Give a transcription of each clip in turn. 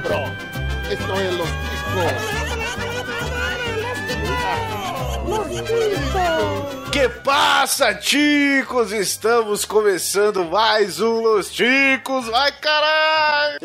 cabrón. Esto es los Que passa, ticos? Estamos começando mais um Los Ticos. Vai, caralho!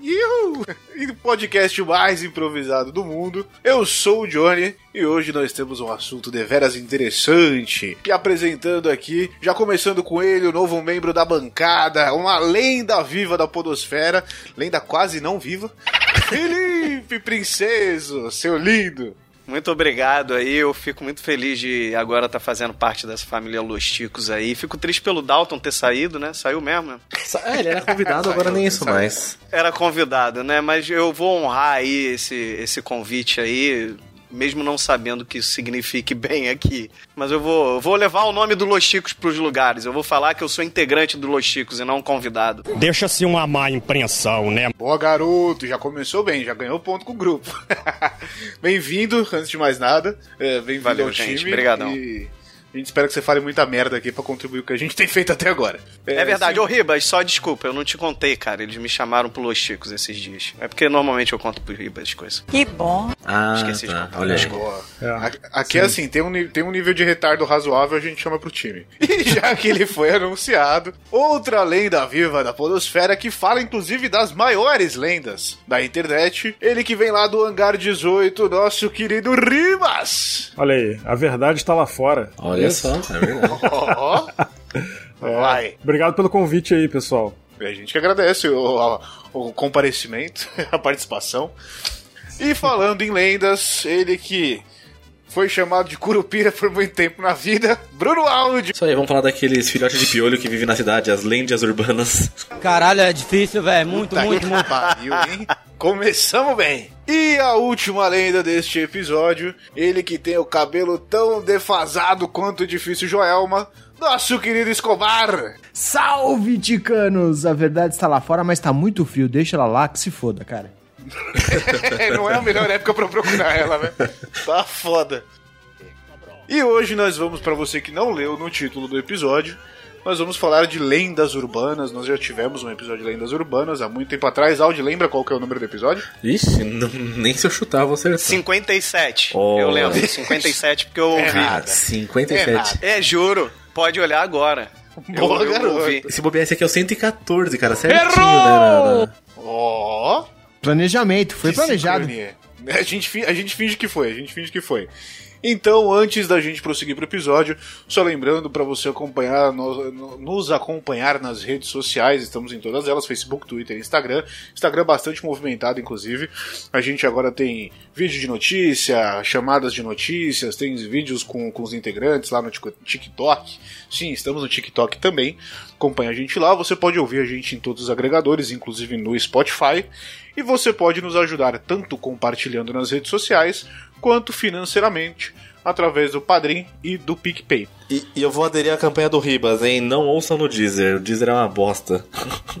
Ihu! E podcast mais improvisado do mundo. Eu sou o Johnny e hoje nós temos um assunto deveras interessante. E apresentando aqui, já começando com ele, o novo membro da bancada, uma lenda viva da podosfera, lenda quase não viva, Felipe Princeso, seu lindo. Muito obrigado aí, eu fico muito feliz de agora estar tá fazendo parte dessa família Los Ticos aí. Fico triste pelo Dalton ter saído, né? Saiu mesmo, né? É, ele era convidado, agora nem isso mais. Era convidado, né? Mas eu vou honrar aí esse, esse convite aí mesmo não sabendo que isso signifique bem aqui. Mas eu vou, vou levar o nome do Los Chicos pros lugares. Eu vou falar que eu sou integrante do Los Chicos e não um convidado. Deixa-se uma má impressão, né? Boa, garoto. Já começou bem, já ganhou ponto com o grupo. Bem-vindo, antes de mais nada. É, Bem-vindo ao gente. time. Obrigadão. E... A gente espera que você fale muita merda aqui pra contribuir com o que a gente tem feito até agora. É, verdade. sim. Ô, Ribas, só desculpa, eu não te contei, cara. Eles me chamaram pro Los Chicos esses dias. É porque normalmente eu conto pro Ribas as coisas. Que bom. Ah, Esqueci de tá. contar. Olha aí. Boa. A- Aqui é assim, tem um, tem um nível de retardo razoável, a gente chama pro time. E já que ele foi anunciado, outra lenda viva da podosfera que fala inclusive das maiores lendas da internet, ele que vem lá do Hangar 18, nosso querido Ribas! Olha aí, a verdade está lá fora. Olha Isso. só, é verdade. Vai. Obrigado pelo convite aí, pessoal. A gente que agradece o, o comparecimento, a participação. E falando em lendas, ele que foi chamado de Curupira por muito tempo na vida, Bruno Aldi. Isso aí, vamos falar daqueles filhotes de piolho que vivem na cidade, as lendas urbanas. Caralho, é difícil, velho. Muito, Tá muito, que muito. pariu, hein? Começamos bem. E a última lenda deste episódio, ele que tem o cabelo tão defasado quanto o difícil Joelma, nosso querido Escobar. Salve, ticanos! A verdade está lá fora, mas tá muito frio. Deixa ela lá que se foda, cara. Não é a melhor época pra procurar ela, né? Tá foda. E hoje nós vamos, pra você que não leu no título do episódio, nós vamos falar de lendas urbanas. Nós já tivemos um episódio de lendas urbanas há muito tempo atrás. Aldi, lembra qual que é o número do episódio? Ixi, não- nem se eu chutar, eu vou acertar. 57. Oh. Eu lembro. 57 porque eu ouvi. Errado. 57. Errado. É, juro. Pode olhar agora. Eu- Boa, eu, garoto. ouvi. Esse bobear esse aqui é o 114, cara, certinho, né? na- na- Ó, Planejamento, foi Que planejado. sincronia. A gente, a gente finge que foi, a gente finge que foi. Então, antes da gente prosseguir pro episódio, só lembrando para você acompanhar, no- no- nos acompanhar nas redes sociais, estamos em todas elas, Facebook, Twitter, Instagram. Instagram bastante movimentado, inclusive. A gente agora tem vídeo de notícia, chamadas de notícias, tem vídeos com, com os integrantes lá no TikTok. Sim, estamos no TikTok também. Acompanha a gente lá, você pode ouvir a gente em todos os agregadores, inclusive no Spotify. E você pode nos ajudar tanto compartilhando nas redes sociais, quanto financeiramente, através do Padrim e do PicPay. E, e eu vou aderir à campanha do Ribas, hein? Não ouçam no Deezer. O Deezer é uma bosta.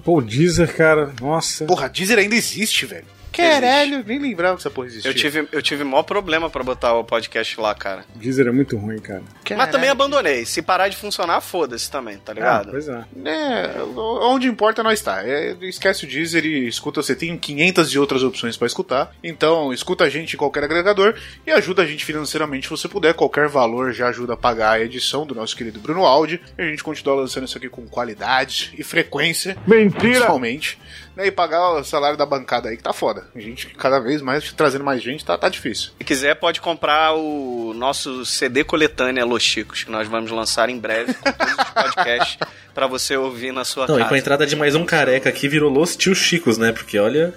Pô, o Deezer, cara, nossa. Porra, Deezer ainda existe, velho. Caralho, nem lembrava que essa porra existia. Eu tive, eu tive maior problema pra botar o podcast lá, cara. Deezer é muito ruim, cara. Mas também abandonei. Se parar de funcionar, foda-se também, tá Ah, ligado? pois é. É, onde importa nós tá. É, esquece o Deezer e escuta. Você tem 500 e outras opções pra escutar. Então, escuta a gente em qualquer agregador e ajuda a gente financeiramente se você puder. Qualquer valor já ajuda a pagar a edição do nosso querido Bruno Aldi. E a gente continua lançando isso aqui com qualidade e frequência. Mentira! Principalmente. Né, e pagar o salário da bancada aí que tá foda. A gente cada vez mais trazendo mais gente, tá, tá difícil. Se quiser, pode comprar o nosso CD coletânea Los Chicos, que nós vamos lançar em breve com todos os podcasts pra você ouvir na sua Não, e com a casa. entrada de mais um careca aqui virou Los Tio Chicos, né? Porque olha.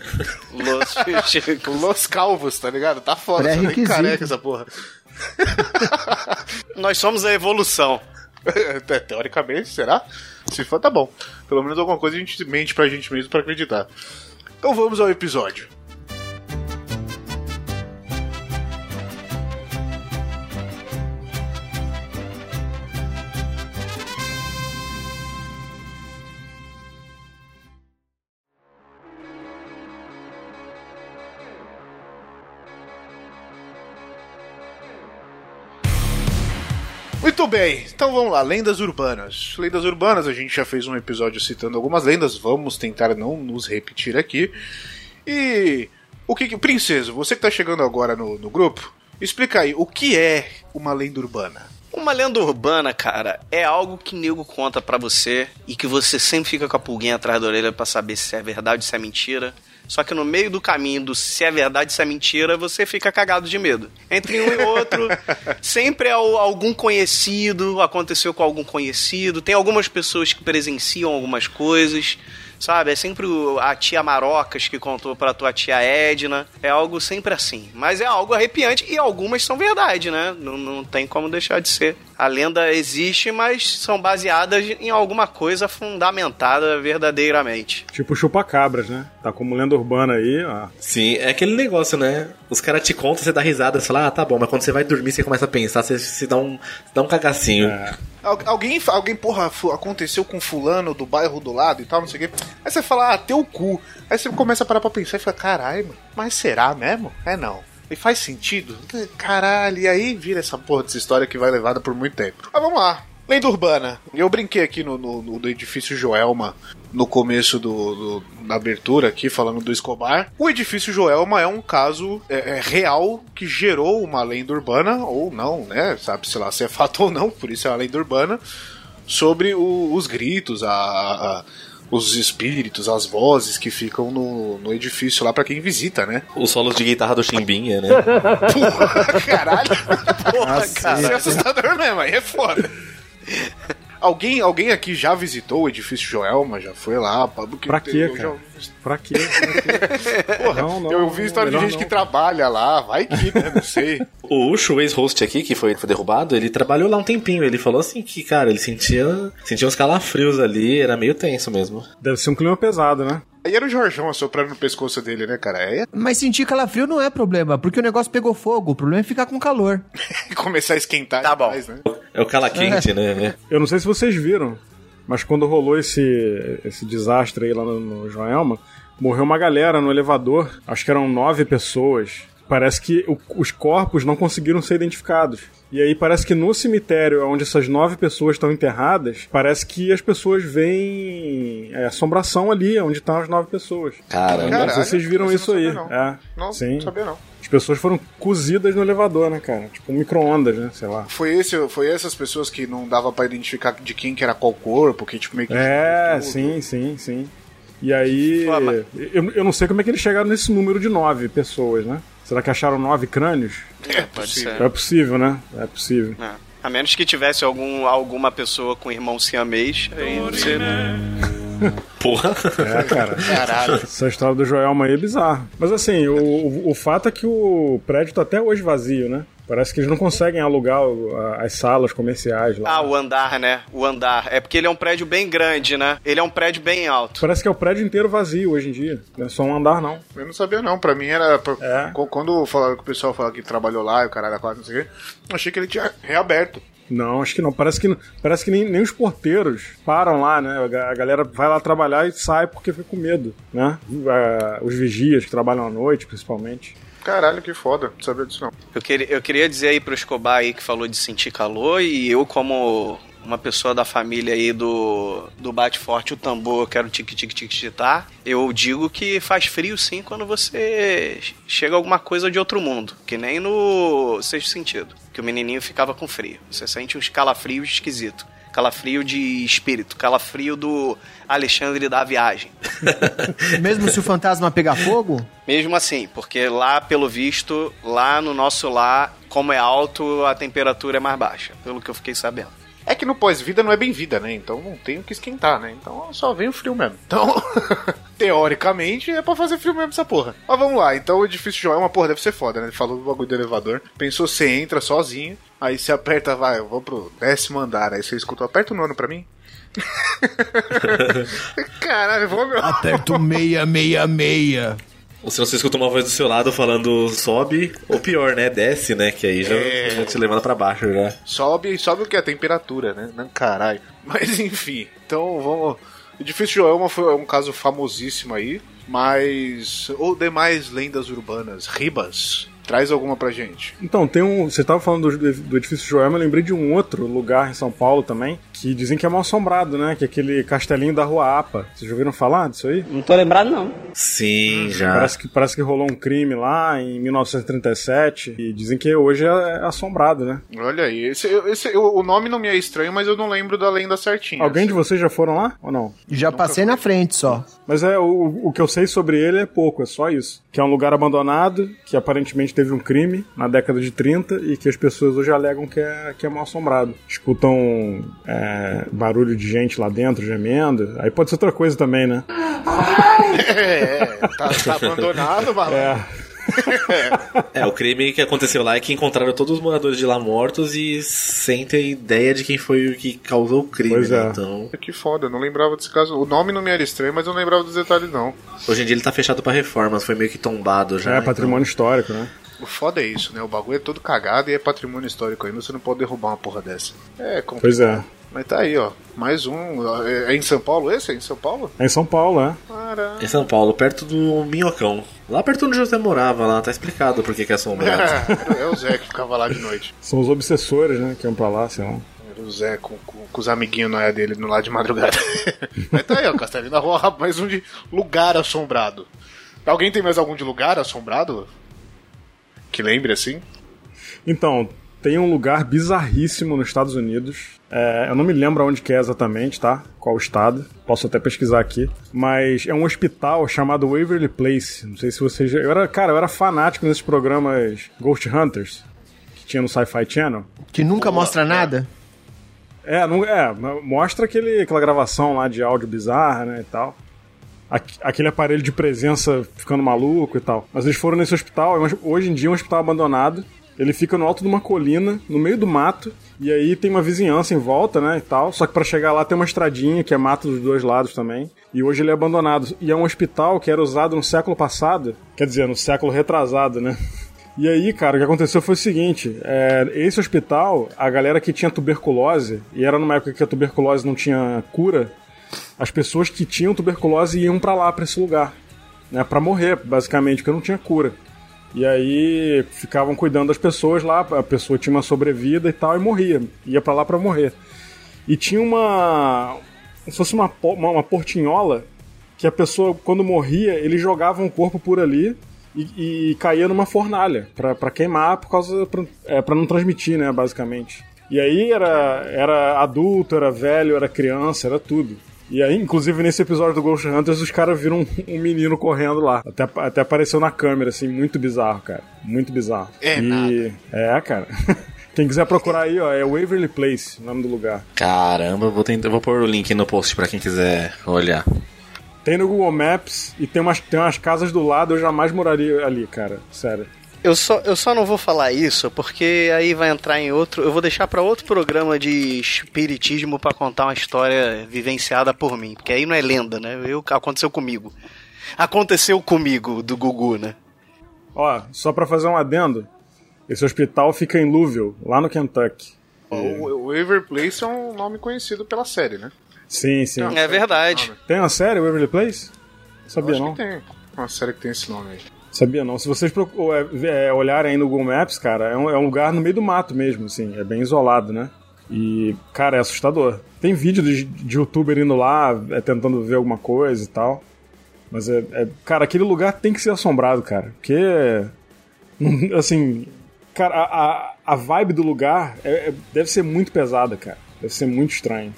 Los Chicos. Los Calvos, tá ligado? Tá foda. Só tem careca essa porra. Nós somos a evolução. Te- Teoricamente, será? Se for, tá bom. Pelo menos alguma coisa a gente mente pra gente mesmo pra acreditar. Então vamos ao episódio. Muito bem, então vamos lá, lendas urbanas. Lendas urbanas, a gente já fez um episódio citando algumas lendas, vamos tentar não nos repetir aqui. E o que, Princesa, você que tá chegando agora no, no grupo, explica aí, o que é uma lenda urbana? Uma lenda urbana, cara, é algo que nego conta pra você e que você sempre fica com a pulguinha atrás da orelha pra saber se é verdade se é mentira. Só que no meio do caminho do se é verdade, se é mentira, você fica cagado de medo. Entre um e outro, sempre é algum conhecido, aconteceu com algum conhecido. Tem algumas pessoas que presenciam algumas coisas, sabe? É sempre a tia Marocas que contou pra tua tia Edna. É algo sempre assim. Mas é algo arrepiante e algumas são verdade, né? Não, não tem como deixar de ser. A lenda existe, mas são baseadas em alguma coisa fundamentada verdadeiramente. Tipo chupacabras, né? Tá como lenda urbana aí, ó. Sim, é aquele negócio, né? Os caras te contam, você dá risada, você fala, ah, tá bom, mas quando você vai dormir, você começa a pensar, você se dá um, dá um cagacinho. Al- Alguém, alguém, porra, aconteceu com fulano do bairro do lado e tal, não sei o quê. Aí você fala, ah, teu cu. Aí você começa a parar pra pensar e fala, caralho, mano, mas será mesmo? É não. E faz sentido? Caralho, e aí vira essa porra dessa história que vai levada por muito tempo. Mas vamos lá. Lenda urbana. Eu brinquei aqui no, no- no- edifício Joelma no começo do, do- da abertura aqui, falando do Escobar. O edifício Joelma é um caso é, é, real que gerou uma lenda urbana, ou não, né? Sabe-se lá se é fato ou não, por isso é uma lenda urbana, sobre o- os gritos, a, a- os espíritos, as vozes que ficam no, no edifício lá pra quem visita, né? Os solos de guitarra do Chimbinha, né? Porra, caralho. Porra, Ah, cara. Isso é assustador mesmo, aí é foda. Alguém, alguém aqui já visitou o edifício Joelma? Já foi lá? Pra quê, cara? já- Pra quê? Pra quê? Porra, Não, não, eu vi história de gente não. que trabalha lá, vai que, né? Não sei. O Ucho, o ex-host aqui, que foi, foi derrubado, ele trabalhou lá um tempinho. Ele falou assim que, cara, ele sentia, sentia uns calafrios ali, era meio tenso mesmo. Deve ser um clima pesado, né? Aí era o Jorjão assoprando no pescoço dele, né, cara? Aí é Mas sentir calafrio não é problema, porque o negócio pegou fogo. O problema é ficar com calor. começar a esquentar Tá bom. demais, né? É o cala quente, né? Eu não sei se vocês viram, mas quando rolou esse, esse desastre aí lá no, no Joelma, morreu uma galera no elevador. Acho que eram nove pessoas. Parece que o- os corpos não conseguiram ser identificados. E aí parece que no cemitério onde essas nove pessoas estão enterradas, parece que as pessoas veem é, assombração ali, onde estão as nove pessoas. Caramba. não sei se vocês viram isso não aí. não. É, Não, sim. não sabia não. As pessoas foram cozidas no elevador, né, cara? Tipo um micro-ondas, né? Sei lá. Foi, esse, foi essas pessoas que não dava pra identificar de quem que era qual corpo, que tipo meio que... É, sim, sim, sim. E aí. Mas- Eu, eu não sei como é que eles chegaram nesse número de nove pessoas, né? Será que acharam nove crânios? É, pode ser. É possível, né? É possível. É. A menos que tivesse algum, alguma pessoa com irmão siamês, aí Porra. É, cara. Caralho. Essa história do Joelma aí é bizarra. Mas assim, o, o, o fato é que o prédio tá até hoje vazio, né? Parece que eles não conseguem alugar as salas comerciais lá. Ah, o andar, né? O andar. É porque ele é um prédio bem grande, né? Ele é um prédio bem alto. Parece que é o prédio inteiro vazio hoje em dia. Não é só um andar, não. Eu não sabia não, pra mim era... por- É. Quando falaram que o pessoal falava que trabalhou lá e o caralho não sei o quê, achei que ele tinha reaberto. Não, acho que não. Parece que, parece que nem, nem os porteiros param lá, né? A ga- a galera vai lá trabalhar e sai porque fica com medo, né? Ah, Os vigias que trabalham à noite, principalmente. Caralho, que foda, não sabia disso não. Eu queria, eu queria dizer aí pro Escobar aí que falou de sentir calor e eu como uma pessoa da família aí do, do Bate Forte o Tambor, quero tique tique tique titar, eu digo que faz frio sim quando você chega a alguma coisa de outro mundo, que nem no sexto sentido, que o menininho ficava com frio. Você sente uns calafrios esquisito. Calafrio de espírito, calafrio do Alexandre da viagem. Mesmo se o fantasma pegar fogo, Mesmo assim, porque lá, pelo visto, lá no nosso lar, como é alto, a temperatura é mais baixa, pelo que eu fiquei sabendo. É que no pós-vida não é bem vida, né? Então não tem o que esquentar, né? Então só vem o frio mesmo. Então, teoricamente, é pra fazer frio mesmo essa porra. Mas vamos lá, então o edifício João é uma porra, deve ser foda, né? Ele falou do bagulho do elevador. Pensou, você entra sozinho, aí você aperta, vai, eu vou pro décimo andar, aí você escuta, aperta o nono pra mim. Caralho, vou meu. aperta o meia, meia, meia. Ou se você escuta uma voz do seu lado falando sobe, ou pior, né? Desce, né? Que aí já, É. já te levando pra baixo já. Sobe, sobe o que? A temperatura, né? Não, caralho. Mas enfim, então vamos. O Edifício Joelma foi um caso famosíssimo aí, mas. Ou demais lendas urbanas, ribas. Traz alguma pra gente. Então, tem um. Você tava falando do, do edifício Joelma, eu lembrei de um outro lugar em São Paulo também, que dizem que é mal assombrado, né? Que é aquele castelinho da Rua APA. Vocês já ouviram falar disso aí? Não tô lembrado, não. Sim, já. Parece que, parece que rolou um crime lá em 1937 e dizem que hoje é assombrado, né? Olha aí, esse, esse- o nome não me é estranho, mas eu não lembro da lenda certinha. Alguém de vocês já foram lá ou não? Já passei na frente só. Mas é o, o que eu sei sobre ele é pouco, é só isso. Que é um lugar abandonado, que aparentemente teve um crime na década de 30 e que as pessoas hoje alegam que é, que é mal assombrado. Escutam é, barulho de gente lá dentro gemendo. Aí pode ser outra coisa também, né? É, tá, tá abandonado, malandro. É. É, o crime que aconteceu lá é que encontraram todos os moradores de lá mortos e sem ter ideia de quem foi o que causou o crime, Pois né? é. Então, Que foda, eu não lembrava desse caso. O nome não me era estranho, mas eu não lembrava dos detalhes, não. hoje em dia ele tá fechado pra reformas, foi meio que tombado já. É, então- patrimônio histórico, né? O foda é isso, né? O bagulho é todo cagado e é patrimônio histórico ainda. Você não pode derrubar uma porra dessa. É complicado. Pois é. Mas tá aí, ó. Mais um. É é em São Paulo esse? É em São Paulo? É em São Paulo, é. Para. Em São Paulo, perto do Minhocão. Lá perto onde o José morava, lá, tá explicado por que que é assombrado. é o Zé que ficava lá de noite. São os obsessores, né? Que iam pra lá, sei lá. Era o Zé com, com, com os amiguinhos é dele no lado de madrugada. Mas tá aí, ó. Castelinho da Rua, mais um de lugar assombrado. Alguém tem mais algum de lugar assombrado? Que lembre assim? Então, tem um lugar bizarríssimo nos Estados Unidos. É, eu não me lembro onde que é exatamente, tá? Qual estado. Posso até pesquisar aqui. Mas é um hospital chamado Waverly Place. Não sei se vocês já... Eu era, cara, eu era fanático nesses programas Ghost Hunters. Que tinha no Sci-Fi Channel. Que nunca mostra nada. É, não, é, mostra aquele, aquela gravação lá de áudio bizarra, né, e tal. Aqu- Aquele aparelho de presença ficando maluco e tal. Mas eles foram nesse hospital, é hoje em dia é um hospital abandonado. Ele fica no alto de uma colina, no meio do mato, e aí tem uma vizinhança em volta, né, e tal. Só que pra chegar lá tem uma estradinha que é mato dos dois lados também. E hoje ele é abandonado. E é um hospital que era usado no século passado, quer dizer, no século retrasado, né? E aí, cara, o que aconteceu foi o seguinte: é, esse hospital, a galera que tinha tuberculose, e era numa época que a tuberculose não tinha cura, as pessoas que tinham tuberculose iam pra lá, pra esse lugar, né, para morrer, basicamente, porque não tinha cura. E aí ficavam cuidando das pessoas lá, a pessoa tinha uma sobrevida e tal e morria, ia pra lá pra morrer. E tinha uma se fosse uma, uma, uma portinhola que a pessoa, quando morria, eles jogavam o corpo por ali e, e caía numa fornalha pra queimar por causa pra, é, não transmitir, né, basicamente. E aí era, era adulto, era velho, era criança, era tudo. E aí, inclusive, nesse episódio do Ghost Hunters, os caras viram um, um menino correndo lá. Até, até apareceu na câmera, assim, muito bizarro, cara. Muito bizarro. É e... É, cara. Quem quiser procurar aí, ó, é Waverly Place, o nome do lugar. Caramba, eu vou, tentar, vou pôr o link no post pra quem quiser olhar. Tem no Google Maps e tem umas, tem umas casas do lado, eu jamais moraria ali, cara. Sério. Eu só, eu só não vou falar isso porque aí vai entrar em outro. Eu vou deixar pra outro programa de espiritismo pra contar uma história vivenciada por mim. Porque aí não é lenda, né? Eu, aconteceu comigo. Aconteceu comigo, do Gugu, né? Ó, só pra fazer um adendo, esse hospital fica em Louisville, lá no Kentucky. O, o Waver Place é um nome conhecido pela série, né? Sim, sim. Não. É verdade. Tem uma série, Waverly Place? Sabia Acho não. que tem uma série que tem esse nome aí. Sabia não. Se vocês é, é, olharem aí no Google Maps, cara, é um, é um lugar no meio do mato mesmo, assim. É bem isolado, né? E, cara, é assustador. Tem vídeo de, de youtuber indo lá, é, tentando ver alguma coisa e tal. Mas é, é- Cara, aquele lugar tem que ser assombrado, cara. Porque. Assim. Cara, a, a, vibe do lugar é- é- deve ser muito pesada, cara. Deve ser muito estranho.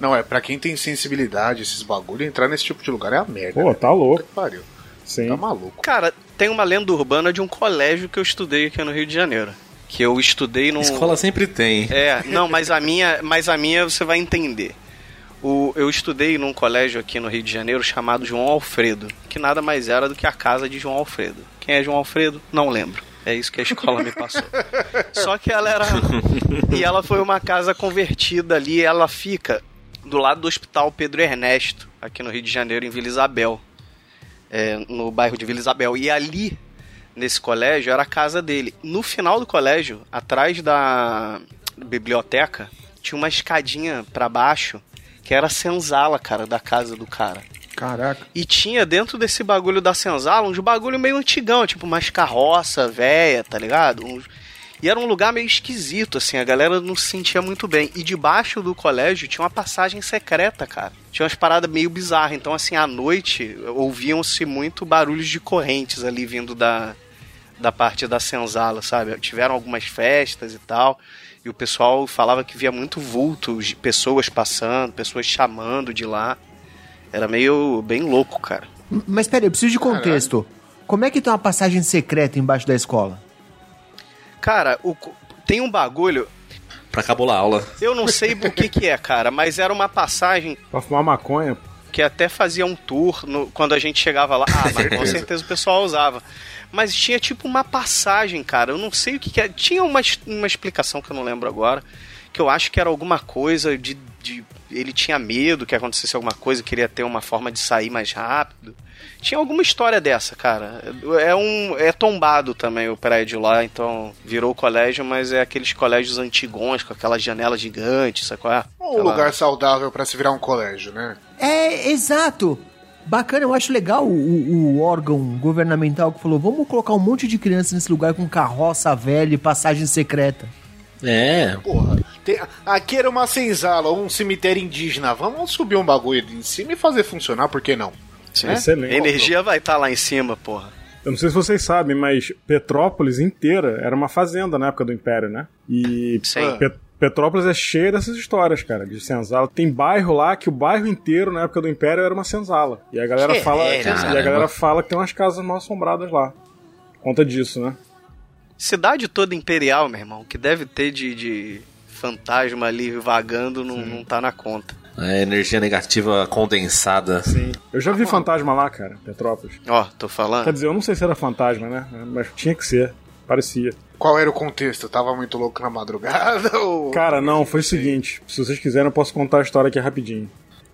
Não, é pra quem tem sensibilidade, esses bagulho, entrar nesse tipo de lugar é a merda. Pô, né? tá louco. Que pariu. Sim. Tá maluco. Cara, tem uma lenda urbana de um colégio que eu estudei aqui no Rio de Janeiro. Que eu estudei num. Escola sempre tem. É, não, mas a minha, mas a minha você vai entender. O, eu estudei num colégio aqui no Rio de Janeiro chamado João Alfredo, que nada mais era do que a casa de João Alfredo. Quem é João Alfredo? Não lembro. É isso que a escola me passou. Só que ela era. E ela foi uma casa convertida ali, ela fica do lado do Hospital Pedro Ernesto, aqui no Rio de Janeiro, em Vila Isabel. É, no bairro de Vila Isabel. E ali, nesse colégio, era a casa dele. No final do colégio, atrás da biblioteca, tinha uma escadinha pra baixo que era a senzala, cara, da casa do cara. Caraca. E tinha dentro desse bagulho da senzala uns bagulho meio antigão, tipo umas carroça velha, tá ligado? Uns- E era um lugar meio esquisito, assim, a galera não se sentia muito bem. E debaixo do colégio tinha uma passagem secreta, cara. Tinha umas paradas meio bizarras. Então, assim, à noite ouviam-se muito barulhos de correntes ali vindo da, da parte da senzala, sabe? Tiveram algumas festas e tal. E o pessoal falava que via muito vulto, de pessoas passando, pessoas chamando de lá. Era meio bem louco, cara. Mas peraí, eu preciso de contexto. Como é que tem uma passagem secreta embaixo da escola? Cara, o tem um bagulho, Pra cabular a aula. eu não sei o que que é, cara, mas era uma passagem Pra fumar maconha. que até fazia um tour no- quando a gente chegava lá. Ah, mas com Certeza. o pessoal usava. Mas tinha tipo uma passagem, cara. Eu não sei o que, que é. Tinha uma, uma explicação que eu não lembro agora. Que eu acho que era alguma coisa de, de. Ele tinha medo que acontecesse alguma coisa, queria ter uma forma de sair mais rápido. Tinha alguma história dessa, cara. É um. É tombado também o prédio lá, então virou colégio, mas é aqueles colégios antigões, com aquelas janelas gigantes, sabe qual é? Um Aquela- lugar saudável pra se virar um colégio, né? É, exato. Bacana, eu acho legal o, o- órgão governamental que falou: vamos colocar um monte de criança nesse lugar com carroça velha e passagem secreta. É. Porra, tem- aqui era uma senzala, um cemitério indígena. Vamos subir um bagulho em cima e fazer funcionar, por que não? É? Excelente. A energia vai estar lá em cima, porra. Eu não sei se vocês sabem, mas Petrópolis inteira era uma fazenda na época do Império, né? E Sim. Pe- Petrópolis é cheia dessas histórias, cara, de senzala. Tem bairro lá que o bairro inteiro, na época do Império, era uma senzala. E a galera Que fala, é, e a galera fala que tem umas casas mal assombradas lá. Conta disso, né? Cidade toda imperial, meu irmão, que deve ter de, de fantasma ali vagando, não, não tá na conta. É energia negativa condensada. Sim. Eu já vi fantasma lá, cara, Petrópolis. Ó, tô falando. Quer dizer, eu não sei se era fantasma, né? Mas tinha que ser. Parecia. Qual era o contexto? Tava muito louco na madrugada ou. Cara, não, foi o seguinte. Se vocês quiserem, eu posso contar a história aqui rapidinho.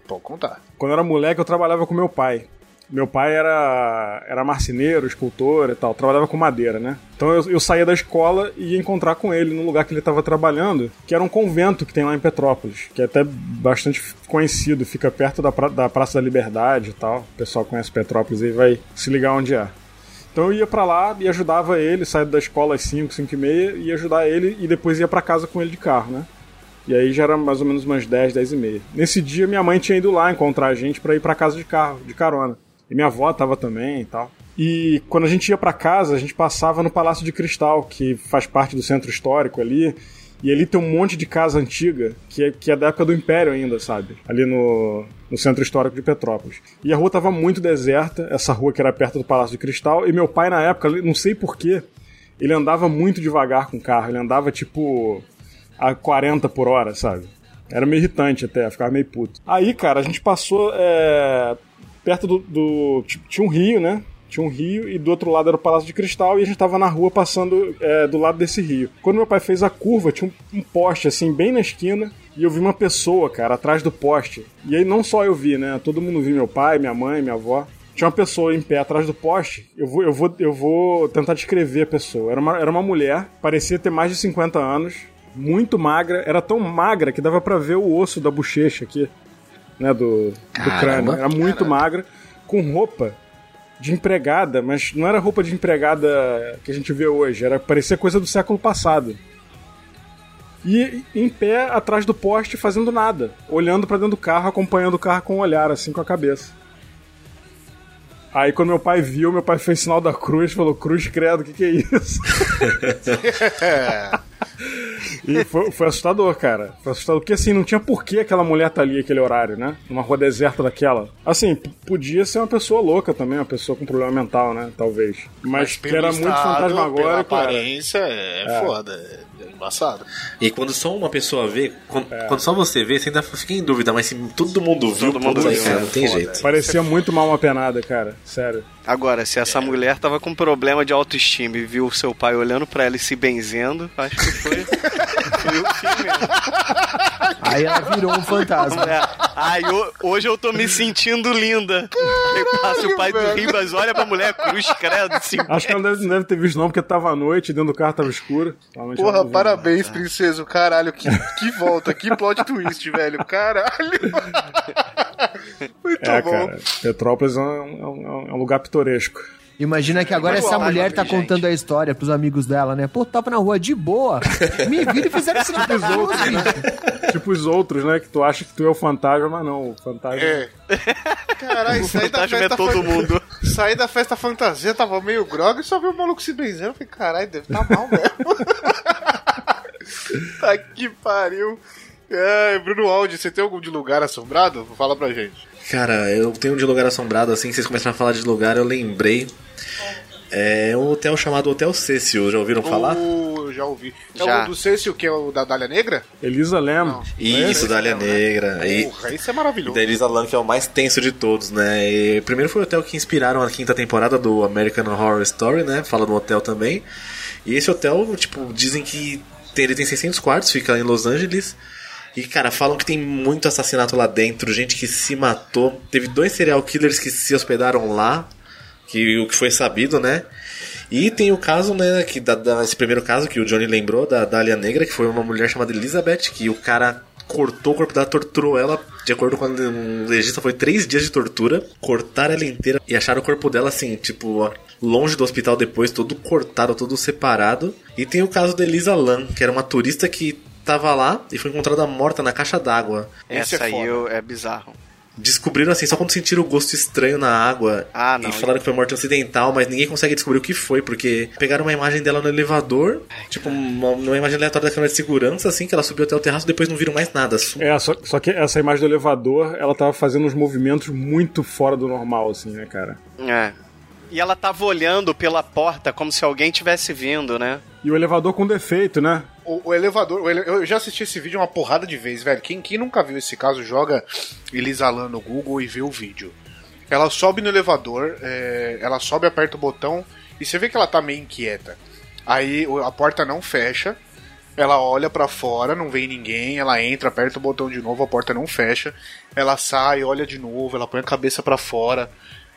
Pode contar. Quando eu era moleque, eu trabalhava com meu pai. Meu pai era, era marceneiro, escultor e tal, trabalhava com madeira, né? Então eu, eu saía da escola e ia encontrar com ele no lugar que ele estava trabalhando, que era um convento que tem lá em Petrópolis, que é até bastante conhecido, fica perto da, pra- da Praça da Liberdade e tal. O pessoal conhece Petrópolis e vai se ligar onde é. Então eu ia pra lá e ajudava ele, saía da escola às 5, 5 e meia, ia ajudar ele e depois ia pra casa com ele de carro, né? E aí já era mais ou menos umas 10, 10 e meia. Nesse dia minha mãe tinha ido lá encontrar a gente pra ir pra casa de carro, de carona. E minha avó tava também e tal. E quando a gente ia pra casa, a gente passava no Palácio de Cristal, que faz parte do centro histórico ali. E ali tem um monte de casa antiga, que é, que é da época do Império ainda, sabe? Ali no, no centro histórico de Petrópolis. E a rua tava muito deserta, essa rua que era perto do Palácio de Cristal. E meu pai, na época, não sei porquê, ele andava muito devagar com o carro. Ele andava tipo a 40 por hora, sabe? Era meio irritante até, ficava meio puto. Aí, cara, a gente passou é, perto do, do- Tinha um rio, né? Tinha um rio e do outro lado era o Palácio de Cristal e a gente tava na rua passando é, do lado desse rio. Quando meu pai fez a curva, tinha um, um poste assim, bem na esquina. E eu vi uma pessoa, cara, atrás do poste. E aí não só eu vi, né? Todo mundo viu, meu pai, minha mãe, minha avó. Tinha uma pessoa em pé atrás do poste. Eu vou, eu vou, eu vou tentar descrever a pessoa. Era uma, era uma mulher, parecia ter mais de 50 anos, muito magra. Era tão magra que dava pra ver o osso da bochecha aqui, né? Do, do Caramba. crânio. Era muito magra, com roupa de empregada, mas não era roupa de empregada que a gente vê hoje. Era parecia coisa do século passado. E em pé atrás do poste fazendo nada, olhando pra dentro do carro, acompanhando o carro com o olhar assim com a cabeça. Aí quando meu pai viu, meu pai fez sinal da cruz, falou: "Cruz credo, o que que é isso?" E foi, foi assustador, cara. Foi assustador. Porque assim, não tinha por que aquela mulher tá ali aquele horário, né? Numa rua deserta daquela. Assim, podia ser uma pessoa louca também, uma pessoa com problema mental, né? Talvez. Mas, que era muito estado, pela fantasmagórico. era. aparência, é, foda. É embaçado. E quando só uma pessoa vê, quando, quando só você vê, você ainda fica em dúvida, mas se todo mundo viu, Todo mundo pô, viu, cara, é não tem foda. jeito. Parecia muito mal uma penada, cara. Sério. Agora, se essa mulher tava com problema de autoestima e viu o seu pai olhando pra ela e se benzendo, acho que foi, foi o fim mesmo. Aí ela virou um fantasma. É. Ai, hoje eu tô me sentindo linda. Aí passa o pai do Ribas, olha pra mulher, cruz, credo, se Acho que ela não deve, deve ter visto, não, porque tava à noite, dentro do carro tava escuro. Porra, parabéns, princesa. Caralho, que, que volta, que plot twist, velho. Caralho. Muito É, bom. cara. Petrópolis é um, é um- é um lugar pitoresco. Imagina que agora essa mulher tá contando a história pros amigos dela, né? Pô, tava na rua de boa. Me viram e fizeram isso na Os outros, né? tipo os outros, né? Que tu acha que tu é o fantasma, mas não. O fantasma. É. Caralho, saí da fantasma festa é todo mundo. Saí da festa fantasia, tava meio grog e só vi o maluco se benzendo. Eu falei, caralho, deve tá mal mesmo. tá que pariu. É, Bruno Aldi, você tem algum de lugar assombrado? Fala pra gente. Cara, eu tenho um de lugar assombrado assim, vocês começaram a falar de lugar, eu lembrei. É um hotel chamado Hotel Cecil, já ouviram falar? Uh, já ouvi. É Já. o do Cecil, que é o da Dália Negra? Elisa. Não. Isso, Esse Dália né? Negra. E, Porra, isso é maravilhoso. da Elisa Lam, que é o mais tenso de todos, né? E primeiro foi o hotel que inspiraram a quinta temporada do American Horror Story, né? Fala do hotel também. E esse hotel, tipo, dizem que tem- ele tem 600 quartos, fica em Los Angeles. E, cara, falam que tem muito assassinato lá dentro, gente que se matou. Teve dois serial killers que se hospedaram lá, que o que foi sabido, né? E tem o caso, né, que da, da- esse primeiro caso que o Johnny lembrou, da Dália Negra, que foi uma mulher chamada Elizabeth, que o cara cortou o corpo dela, torturou ela, de acordo com o legista, foi três dias de tortura, cortaram ela inteira e acharam o corpo dela assim, tipo, ó, longe do hospital depois, todo cortado, todo separado. E tem o caso da Elisa Lam, que era uma turista que tava lá e foi encontrada morta na caixa d'água. Esse Essa é aí é bizarro. Descobriram assim, só quando sentiram o gosto estranho na água. Ah, não. E falaram que foi morte acidental, mas ninguém consegue descobrir o que foi, porque pegaram uma imagem dela no elevador, tipo, uma, uma imagem aleatória da câmera de segurança, assim, que ela subiu até o terraço depois não viram mais nada. Su- É, só, só que essa imagem do elevador, ela tava fazendo uns movimentos muito fora do normal, assim, né, cara? É. E ela tava olhando pela porta como se alguém tivesse vindo, né? E o elevador com defeito, né? O, o elevador, o ele- eu já assisti esse vídeo uma porrada de vezes, velho. Quem, quem nunca viu esse caso, joga Elisa Lam no Google e vê o vídeo. Ela sobe no elevador, é, ela sobe, aperta o botão e você vê que ela tá meio inquieta. Aí o- a porta não fecha, ela olha pra fora, não vem ninguém, ela entra, aperta o botão de novo, a porta não fecha. Ela sai, olha de novo, ela põe a cabeça pra fora,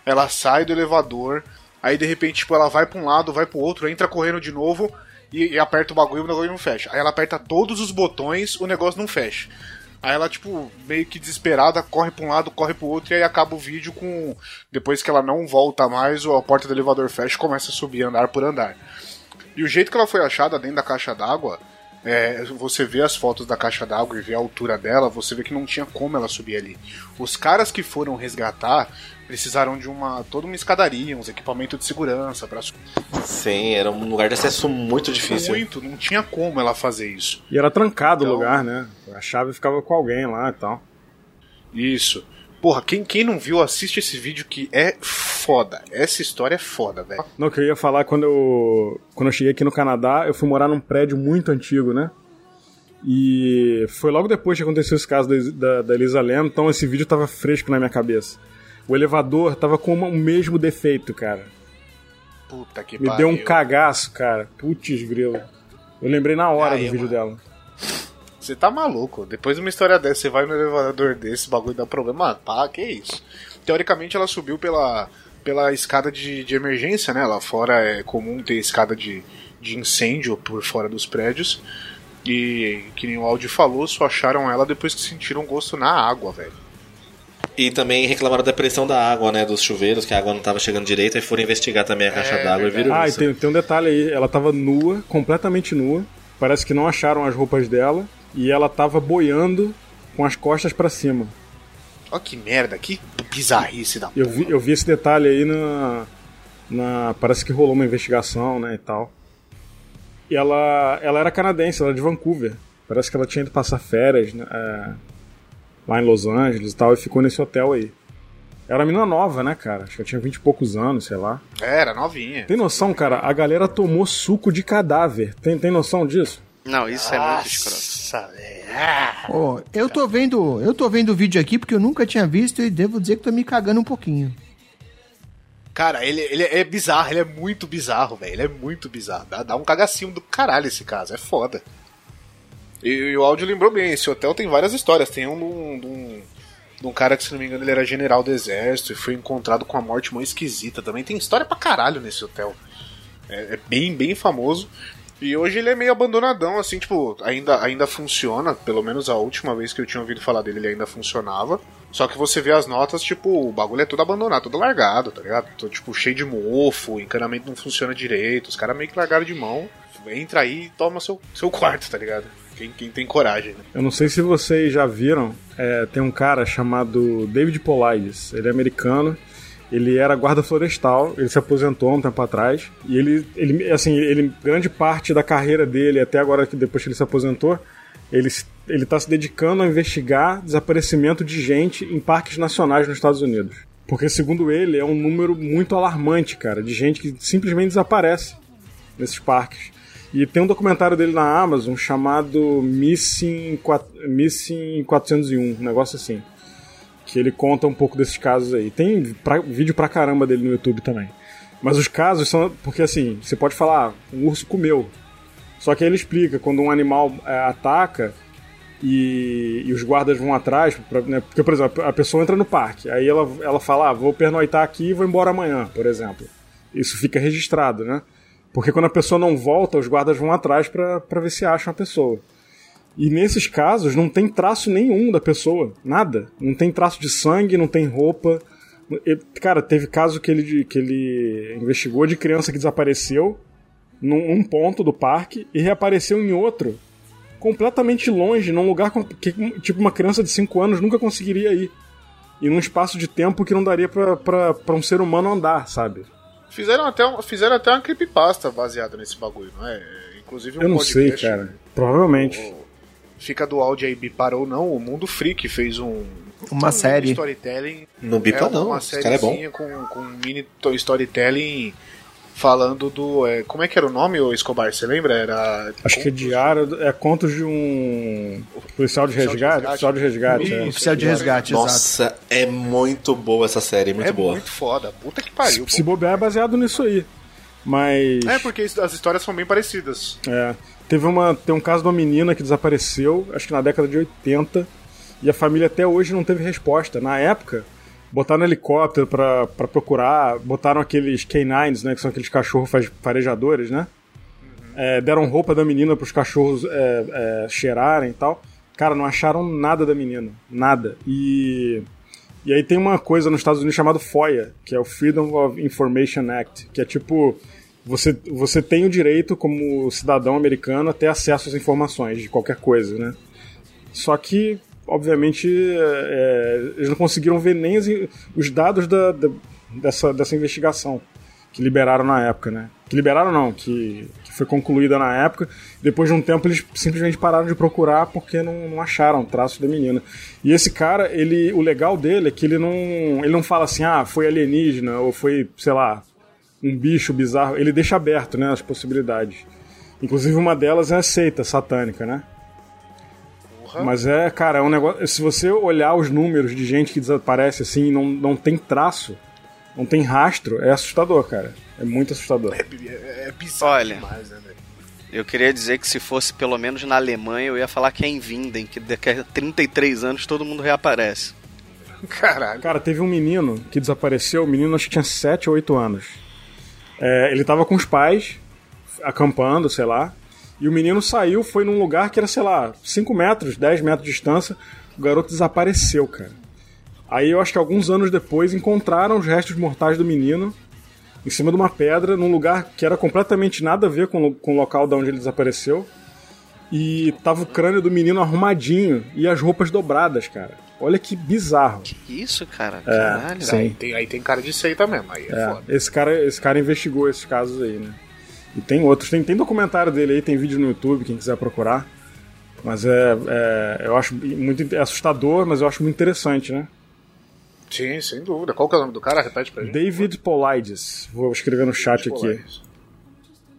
ela sai do elevador, aí de repente tipo, ela vai pra um lado, vai pro outro, entra correndo de novo e, e aperta o bagulho e o negócio não fecha. Aí ela aperta todos os botões, o negócio não fecha. Aí ela, tipo, meio que desesperada, corre pra um lado, corre pro outro, e aí acaba o vídeo com. Depois que ela não volta mais, a porta do elevador fecha e começa a subir andar por andar. E o jeito que ela foi achada dentro da caixa d'água, é, você vê as fotos da caixa d'água e vê a altura dela, você vê que não tinha como ela subir ali. Os caras que foram resgatar precisaram de uma toda uma escadaria, uns equipamentos de segurança para Sim, era um lugar de acesso muito difícil. muito, não tinha como ela fazer isso. E era trancado Então- o lugar, né? A chave ficava com alguém lá e tal. Isso. Porra, quem, quem não viu, assiste esse vídeo que é foda. Essa história é foda, velho. Não, o que eu ia falar quando eu. Quando eu cheguei aqui no Canadá, eu fui morar num prédio muito antigo, né? E foi logo depois que aconteceu esse caso da, da, da Elisa Lam, então esse vídeo tava fresco na minha cabeça. O elevador tava com uma- o mesmo defeito, cara. Puta que Me pariu. deu um cagaço, cara. Putz, grilo. Eu lembrei na hora do vídeo mano. dela. Você tá maluco. Depois de uma história dessa, você vai no elevador desse, bagulho dá problema. Ah, pá, que isso. Teoricamente ela subiu pela, pela escada de, de emergência, né? Lá fora é comum ter escada de, de incêndio por fora dos prédios. E que nem o Audi falou, só acharam ela depois que sentiram gosto na água, velho. E também reclamaram da pressão da água, né? Dos chuveiros, que a água não tava chegando direito, aí foram investigar também a caixa É, d'água e viram Ah, e isso. tem, tem um detalhe aí. Ela tava nua, completamente nua. Parece que não acharam as roupas dela. E ela tava boiando com as costas pra cima. Ó que merda, que bizarrice da Eu vi, eu vi esse detalhe aí na, na. Parece que rolou uma investigação, né, e tal. E ela, ela era canadense, ela era de Vancouver. Parece que ela tinha ido passar férias né, é, lá em Los Angeles e tal, e ficou nesse hotel aí. Era uma menina nova, né, cara? Acho que ela tinha vinte e poucos anos, sei lá. É, Era novinha. Tem noção, cara? A galera tomou suco de cadáver. Tem, tem noção disso? Não, isso é muito escroto. Nossa, velho. Ah, Ó, eu tô vendo, eu tô vendo o vídeo aqui porque eu nunca tinha visto e devo dizer que tô me cagando um pouquinho. Cara, ele, ele é bizarro, ele é muito bizarro, velho. Ele é muito bizarro. Dá, dá um cagacinho do caralho esse caso, é foda. E, e o áudio lembrou bem, esse hotel tem várias histórias. Tem um de um, um- um cara que, se não me engano, ele era general do exército e foi encontrado com uma morte mó esquisita também. Tem história pra caralho nesse hotel. É, é bem, bem famoso. E hoje ele é meio abandonadão, assim, tipo, ainda, ainda funciona. Pelo menos a última vez que eu tinha ouvido falar dele, ele ainda funcionava. Só que você vê as notas, tipo, o bagulho é todo abandonado, todo largado, tá ligado? Tô, tipo, cheio de mofo, encanamento não funciona direito, os caras meio que largaram de mão. Entra aí e toma seu, seu quarto, tá ligado? Quem, quem tem coragem, né? Eu não sei se vocês já viram, é, tem um cara chamado David Polides, ele é americano, ele era guarda florestal, ele se aposentou há um tempo atrás, e ele, ele assim, ele, grande parte da carreira dele, até agora que depois que ele se aposentou, ele ele está se dedicando a investigar desaparecimento de gente em parques nacionais nos Estados Unidos. Porque, segundo ele, é um número muito alarmante, cara, de gente que simplesmente desaparece nesses parques. E tem um documentário dele na Amazon chamado Missing, 4, Missing 401, um negócio assim. Que ele conta um pouco desses casos aí. Tem pra, vídeo pra caramba dele no YouTube também. Mas os casos são. Porque assim, você pode falar, ah, um urso comeu. Só que ele explica, quando um animal é, ataca e, e, os guardas vão atrás, pra, né, porque, por exemplo, a pessoa entra no parque, aí ela, ela fala, ah, vou pernoitar aqui e vou embora amanhã, por exemplo. Isso fica registrado, né? Porque quando a pessoa não volta, os guardas vão atrás para ver se acham a pessoa. E nesses casos não tem traço nenhum da pessoa, nada. Não tem traço de sangue, não tem roupa. Cara, teve caso que ele, que ele investigou de criança que desapareceu num um ponto do parque e reapareceu em outro, completamente longe, num lugar que tipo uma criança de 5 anos nunca conseguiria ir. E num espaço de tempo que não daria para um ser humano andar, sabe? Fizeram até, fizeram até uma creepypasta baseada nesse bagulho, não é? Inclusive um Eu não sei, cara. Provavelmente. O, fica do áudio aí, bipar ou não, o Mundo Freak fez um. Uma um série. Storytelling. Não bipa é, não, uma cara é bom. com, com um mini storytelling falando do. É, como é que era o nome, o Escobar? Você lembra? Era. Acho que é diário. É contos de um. Policial de resgate? Oficial de resgate. é. Oficial de resgate, exato. Nossa, é muito boa essa série, muito é boa. muito foda. Puta que pariu. Se bobear é baseado nisso aí. Mas. É, porque as histórias são bem parecidas. É. Teve uma, tem um caso de uma menina que desapareceu, acho que na década de 80, e a família até hoje não teve resposta. Na época, botaram helicóptero pra, pra procurar, botaram aqueles canines, né, que são aqueles cachorros farejadores, né? É, deram roupa da menina pros cachorros é, é, cheirarem e tal. Cara, não acharam nada da menina. Nada. E. E aí tem uma coisa nos Estados Unidos chamada FOIA, que é o Freedom of Information Act, que é tipo você, você tem o direito, como cidadão americano, a ter acesso às informações de qualquer coisa, né? Só que, obviamente, é, eles não conseguiram ver nem os dados da, da, dessa, dessa investigação que liberaram na época, né? Que liberaram não, que, que foi concluída na época. Depois de um tempo eles simplesmente pararam de procurar porque não, não acharam traço da menina. E esse cara, ele, o legal dele é que ele não, ele não fala assim, ah, foi alienígena ou foi, sei lá, um bicho bizarro. Ele deixa aberto, né, as possibilidades. Inclusive uma delas é a seita satânica, né? Mas é, cara, é um negócio. Se você olhar os números de gente que desaparece assim e não, não tem traço, não tem rastro, é assustador, cara. É muito assustador. É, é, é bizarro Olha. demais, né, velho? Eu queria dizer que se fosse pelo menos na Alemanha, eu ia falar que é em Vinden, que daqui a 33 anos todo mundo reaparece. Caralho. Cara, teve um menino que desapareceu, o menino acho que tinha 7 ou 8 anos. É, ele tava com os pais, acampando, sei lá, e o menino saiu, foi num lugar que era, sei lá, 5 metros, 10 metros de distância, o garoto desapareceu, cara. Aí eu acho que alguns anos depois encontraram os restos mortais do menino em cima de uma pedra, num lugar que era completamente nada a ver com, com o local de onde ele desapareceu. E tava o crânio do menino arrumadinho e as roupas dobradas, cara. Olha que bizarro. Que isso, cara? É, Caralho. sim. Aí tem, aí tem cara de seita mesmo, aí é, É, foda. esse cara, esse cara investigou esses casos aí, né? E tem outros, tem, tem documentário dele aí, tem vídeo no YouTube, quem quiser procurar. Mas é, é eu acho muito é assustador, mas eu acho muito interessante, né? Sim, sem dúvida. Qual que é o nome do cara? Repete pra gente. David Polides, vou escrever no chat aqui.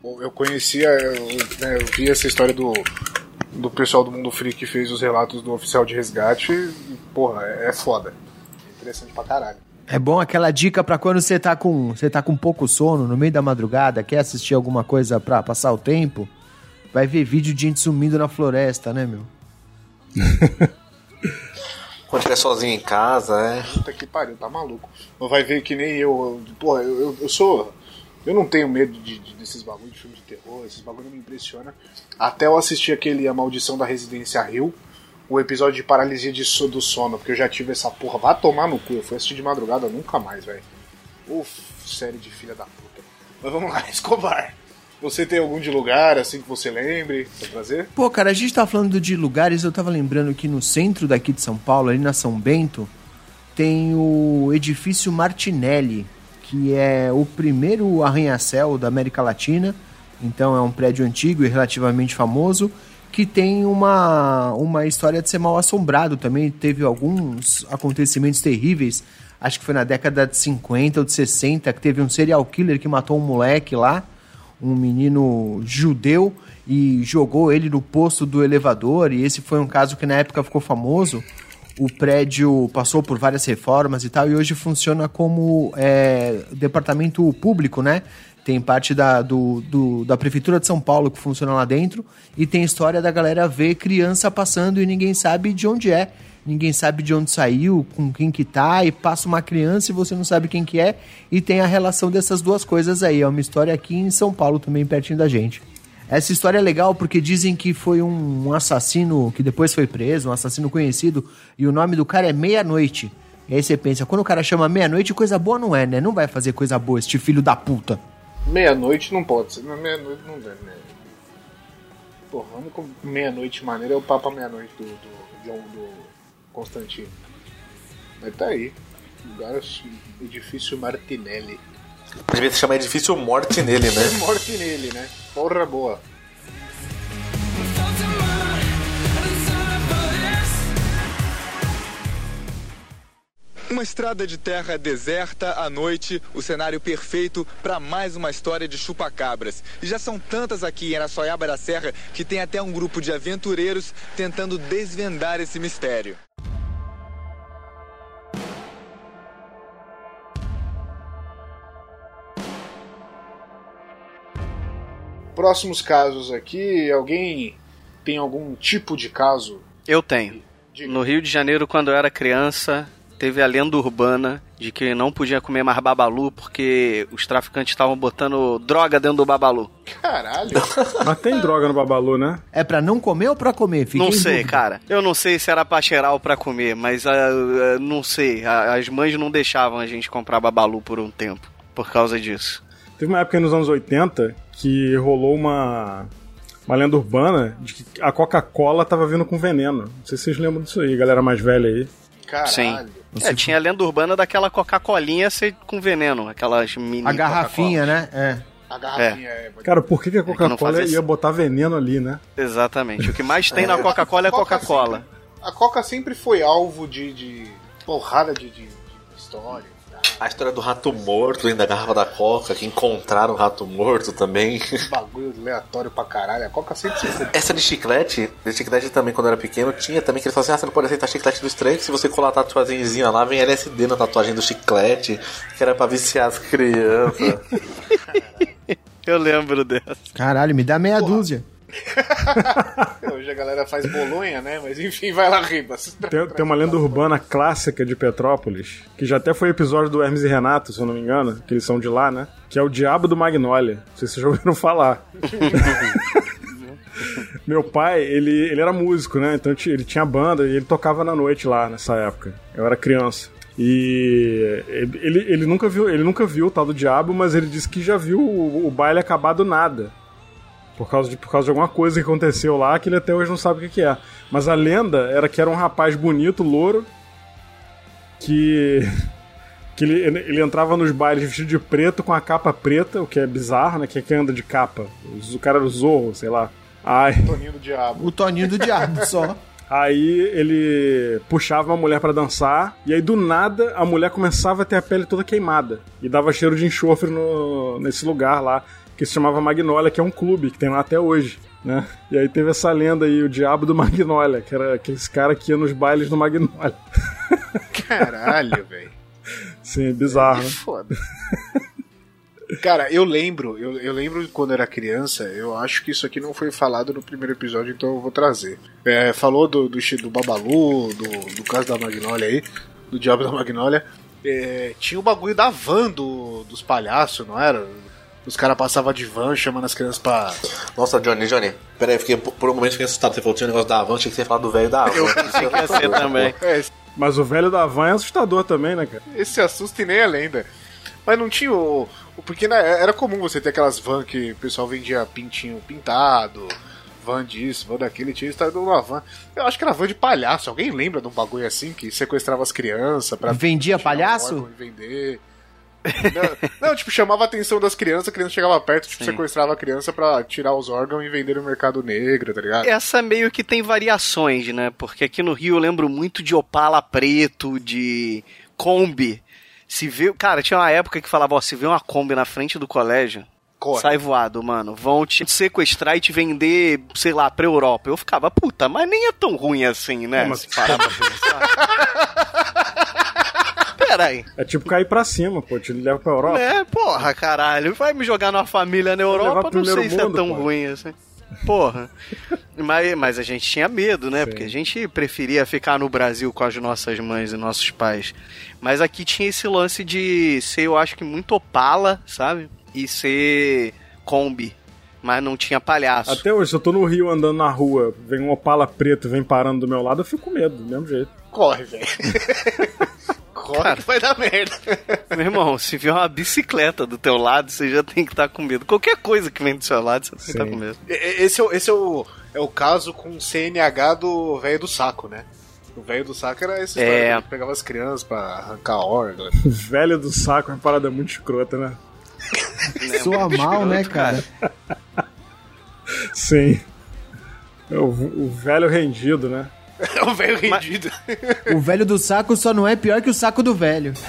Bom, Eu conhecia, eu, né, eu vi essa história do, do pessoal do Mundo Freak que fez os relatos do oficial de resgate e, porra, é, é foda. É interessante pra caralho. É bom aquela dica pra quando você tá com você tá com pouco sono no meio da madrugada, quer assistir alguma coisa pra passar o tempo, vai ver vídeo de gente sumindo na floresta, né, meu? Quando estiver sozinho em casa, é. Puta que pariu, tá maluco. Não vai ver que nem eu. Porra, eu, eu, eu sou. Eu não tenho medo de, de- desses bagulho de filme de terror, esses bagulho não me impressiona. Até eu assistir aquele A Maldição da Residência Rio, o episódio de paralisia de do sono, porque eu já tive essa porra. Vá tomar no cu, eu fui assistir de madrugada nunca mais, velho. Uf, série de filha da puta. Mas vamos lá, Escobar. Você tem algum de lugar assim que você lembre pra trazer? Pô, cara, a gente tá falando de lugares, eu tava lembrando que no centro daqui de São Paulo, ali na São Bento, tem o edifício Martinelli, que é o primeiro arranha-céu da América Latina. Então é um prédio antigo e relativamente famoso, que tem uma, uma história de ser mal assombrado também. Teve alguns acontecimentos terríveis, acho que foi na década de 50 ou de 60, que teve um serial killer que matou um moleque lá um menino judeu e jogou ele no posto do elevador. E esse foi um caso que na época ficou famoso. O prédio passou por várias reformas e tal, e hoje funciona como é, departamento público, né? Tem parte da, do, do- da Prefeitura de São Paulo que funciona lá dentro, e tem história da galera ver criança passando e ninguém sabe de onde é ninguém sabe de onde saiu, com quem que tá, e passa uma criança e você não sabe quem que é, e tem a relação dessas duas coisas aí. É uma história aqui em São Paulo também, pertinho da gente. Essa história é legal porque dizem que foi um, assassino que depois foi preso, um assassino conhecido, e o nome do cara é Meia-Noite. E aí você pensa, quando o cara chama Meia-Noite, coisa boa não é, né? Não vai fazer coisa boa, este filho da puta. Meia-noite não pode ser. Meia-noite não deve, né? Porra, meia-noite maneira é o Papa Meia-Noite do, do, John- do Constantino. Mas tá aí. Lugar edifício Martinelli. Devia se chamar Edifício Morte nele, né? Morte nele, né? Porra boa. Uma estrada de terra deserta à noite, o cenário perfeito para mais uma história de chupacabras. E já são tantas aqui em Araçoiaba da Serra que tem até um grupo de aventureiros tentando desvendar esse mistério. Próximos casos aqui. Alguém tem algum tipo de caso? Eu tenho. Diga. No Rio de Janeiro, quando eu era criança, teve a lenda urbana de que não podia comer mais babalu porque os traficantes estavam botando droga dentro do babalu. Caralho. Mas tem droga no Babalu, né? É pra não comer ou pra comer? Fiquei não sei, dúvida. cara. Eu não sei se era pra cheirar ou pra comer, mas ah, ah, não sei. As mães não deixavam a gente comprar babalu por um tempo por causa disso. Teve uma época nos anos 80 que rolou uma, uma lenda urbana de que a Coca-Cola tava vindo com veneno. Não sei se vocês lembram disso aí, galera mais velha aí. Caralho. Sim. É, tinha a lenda urbana daquela Coca-Colinha ser com veneno, aquelas mini A garrafinha, né? É. A garrafinha é. Cara, por que, que a não Coca-Cola fazia ia botar veneno ali, né? Exatamente. O que mais tem na Coca-Cola é Coca-Cola. a Coca sempre foi alvo de, de porrada de, de, de história. A história do rato morto dentro da garrafa da Coca, que encontraram o rato morto também. Bagulho aleatório pra caralho. A Coca sempre se Essa de chiclete, de chiclete também, quando eu era pequeno, tinha também que eles falavam assim: ah, você não pode aceitar chiclete do estranho, que se você colar a tatuagemzinha lá, vem LSD na tatuagem do chiclete, que era pra viciar as crianças. Eu lembro dessa. Caralho, me dá meia dúzia. Hoje a galera faz bolonha, né? Mas enfim, vai lá, Ribas. Tem, tem uma lenda urbana clássica de Petrópolis, que já até foi episódio do Hermes e Renato, se eu não me engano, que eles são de lá, né? Que é o Diabo do Magnolia. Não sei se vocês já ouviram falar. Meu pai, ele, ele era músico, né? Então ele tinha banda e ele tocava na noite lá nessa época. Eu era criança. E ele, ele, ele nunca viu, ele nunca viu o tal do diabo, mas ele disse que já viu o, o baile acabar do nada. Por causa, de, por causa de alguma coisa que aconteceu lá que ele até hoje não sabe o que, é. Mas a lenda era que era um rapaz bonito, louro, que. que ele, ele entrava nos bailes vestido de preto com a capa preta, o que é bizarro, né? Que é quem anda de capa. O cara era o Zorro, sei lá. Ai. Toninho do Diabo. O Toninho do Diabo só. Aí ele puxava uma mulher pra dançar, e aí do nada a mulher começava a ter a pele toda queimada. E dava cheiro de enxofre no, nesse lugar lá, que se chamava Magnolia, que é um clube que tem lá até hoje. Né? E aí teve essa lenda aí, o diabo do Magnolia, que era aquele cara que ia nos bailes do Magnolia. Caralho, velho. Sim, bizarro, né? Foda. Cara, eu lembro, eu, eu lembro quando era criança, eu acho que isso aqui não foi falado no primeiro episódio, então eu vou trazer. É, falou do, do, do Babalu, do, do caso da Magnolia aí, do Diabo da Magnolia. É, tinha o bagulho da van do, dos palhaços, não era? Os caras passavam de van chamando as crianças pra. Nossa, Johnny, Johnny, peraí, fiquei, por um momento fiquei assustado. Você falou que tinha um negócio da Avan, achei que você ia falar do velho da Avan. Eu pensei que ia ser também. É, Mas o velho da van é assustador também, né, cara? esse assusta e nem a lenda. Mas não tinha o. o- Porque né, era comum você ter aquelas van que o pessoal vendia pintinho pintado, van disso, van daquilo, e tinha estado numa van. Eu acho que era van de palhaço. Alguém lembra de um bagulho assim que sequestrava as crianças pra. Vendia um palhaço? E vender. Não, não, tipo, chamava a atenção das crianças, a criança chegava perto, tipo, sequestrava a criança pra tirar os órgãos e vender no mercado negro, tá ligado? Essa meio que tem variações, né? Porque aqui no Rio eu lembro muito de Opala Preto, de Kombi. Se vê, cara, tinha uma época que falava, ó, se vê uma Kombi na frente do colégio, Corre. sai voado, mano. Vão te sequestrar e te vender, sei lá, pra Europa. Eu ficava, puta, mas nem é tão ruim assim, né? Mas- Se parar pra pensar. É tipo cair pra cima, pô, te leva pra Europa. É, porra, caralho. Vai me jogar numa família na Europa, não sei primeiro se é mundo, tão pô. ruim assim. Porra. Mas, mas a gente tinha medo, né? Porque a gente preferia ficar no Brasil com as nossas mães e nossos pais. Mas aqui tinha esse lance de ser, eu acho que muito Opala, sabe? E ser Kombi. Mas não tinha palhaço. Até hoje, se eu tô no Rio andando na rua, vem um opala preto, vem parando do meu lado, eu fico com medo, do mesmo jeito. Corre, velho. Corre Cara. que vai dar merda. Meu irmão, se vier uma bicicleta do teu lado, você já tem que estar com medo. Qualquer coisa que vem do seu lado, você tem que estar Sim. com medo. Esse, é, o- esse é, o, é o caso com o CNH do velho do saco, né? O velho do saco era esse É. ele pegava as crianças pra arrancar órgão. O velho do saco é uma parada muito escrota, né? Soa mal, né, cara? Sim. É o, o velho rendido, né? É o velho rendido. O velho do saco só não é pior que o saco do velho.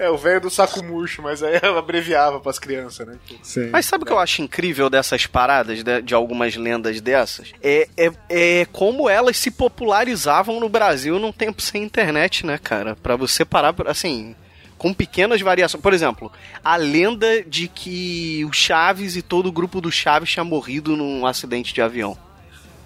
É o velho do saco murcho, mas aí ela abreviava pras crianças, né? Sim. Mas sabe o que eu acho incrível dessas paradas, de, de algumas lendas dessas? É, é, é como elas se popularizavam no Brasil num tempo sem internet, né, cara? Pra você parar, assim, com pequenas variações. Por exemplo, a lenda de que o Chaves e todo o grupo do Chaves tinha morrido num acidente de avião.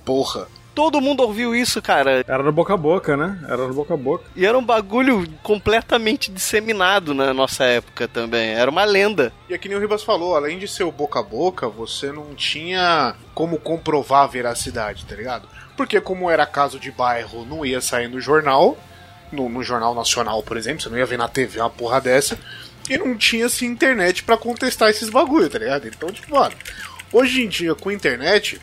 Porra. Todo mundo ouviu isso, cara. Era no boca a boca, né? Era no boca a boca. E era um bagulho completamente disseminado na nossa época também. Era uma lenda. E aqui nem o Ribas falou, além de ser o boca a boca, você não tinha como comprovar a veracidade, tá ligado? Porque como era caso de bairro, não ia sair no jornal, no, no jornal nacional, por exemplo, você não ia ver na TV uma porra dessa, e não tinha assim internet pra contestar esses bagulho, tá ligado? Então, tipo, mano, hoje em dia com internet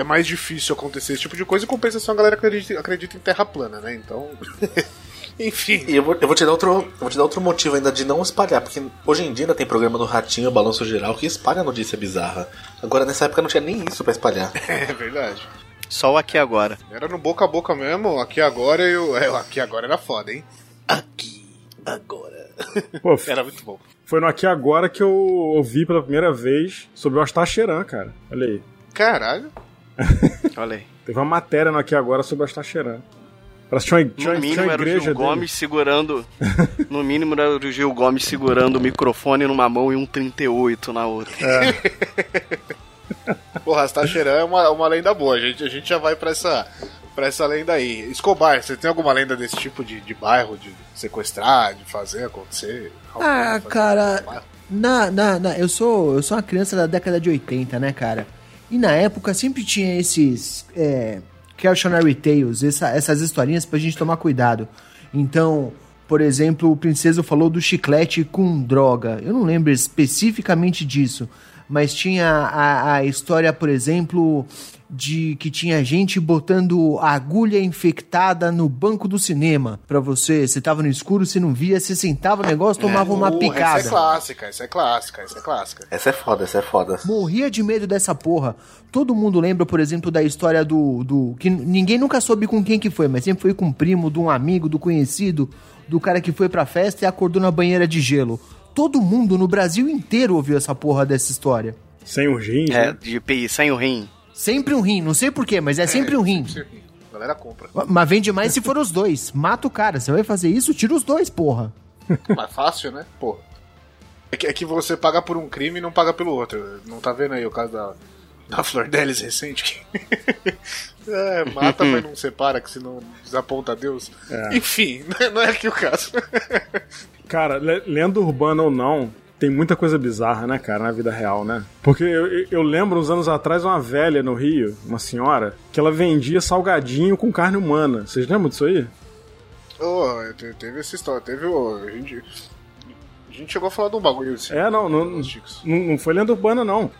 é mais difícil acontecer esse tipo de coisa, em compensação a galera acredita, acredita em terra plana, né? Então, enfim. E eu vou, eu vou te dar outro, eu vou te dar outro motivo ainda de não espalhar, porque hoje em dia ainda tem programa do Ratinho, Balanço Geral, que espalha notícia bizarra. Agora nessa época não tinha nem isso pra espalhar. É verdade. Só o aqui agora. Era no boca a boca mesmo, aqui agora eu. É, aqui agora era foda, hein? Aqui agora. Pô, Era muito bom. foi no Aqui Agora que eu ouvi pela primeira vez sobre o Astacheran, cara. Olha aí. Caralho. Olha aí. Teve uma matéria no Aqui Agora sobre. Parece que tinha uma, tinha, No mínimo era o Gil dele. Gomes segurando. No mínimo era o Gil Gomes segurando o microfone numa mão e um 38 na outra. Porra, Astacheran é uma, uma lenda boa. A gente, a gente já vai pra essa, pra essa lenda aí. Escobar, você tem alguma lenda desse tipo de, de bairro, de sequestrar, de fazer acontecer? Ah, Fazer cara, bairro? na, na, na, eu, sou, eu sou uma criança da década de 80, né, cara? E na época sempre tinha esses é, cautionary tales, essa- essas historinhas pra gente tomar cuidado. Então, por exemplo, o Princeso falou do chiclete com droga. Eu não lembro especificamente disso, mas tinha a, a história, por exemplo, de que tinha gente botando agulha infectada no banco do cinema pra você. Você tava no escuro, você não via, você sentava no negócio, tomava uma Porra, picada. Essa é clássica, essa é clássica, essa é clássica. Essa é foda, essa é foda. Morria de medo dessa porra. Todo mundo lembra, por exemplo, da história do. do que ninguém nunca soube com quem que foi, mas sempre foi com um primo, de um amigo, do conhecido, do cara que foi pra festa e acordou na banheira de gelo. Todo mundo no Brasil inteiro ouviu essa porra dessa história. Sem os rins, É, né? de PI, sem o rim. Sempre um rim, não sei porquê, mas é sempre um rim. A galera compra. Mas vende mais se for os dois. Mata o cara. Você vai fazer isso? Tira os dois, porra. Mais fácil, né? Porra. É que, é que você paga por um crime e não paga pelo outro. Não tá vendo aí o caso da, da Flor Delis recente. é, mata, mas não separa, que senão desaponta Deus. É. Enfim, não é aqui o caso. Cara, le- lenda urbana ou não, tem muita coisa bizarra, né, cara, na vida real, né? Porque eu, eu- lembro uns anos atrás uma velha no Rio, uma senhora, que ela vendia salgadinho com carne humana. Vocês lembram disso aí? Oh, te- teve essa história, teve o. A gente, a gente chegou a falar de um bagulho assim. É, não, não, não, não foi lenda urbana, não.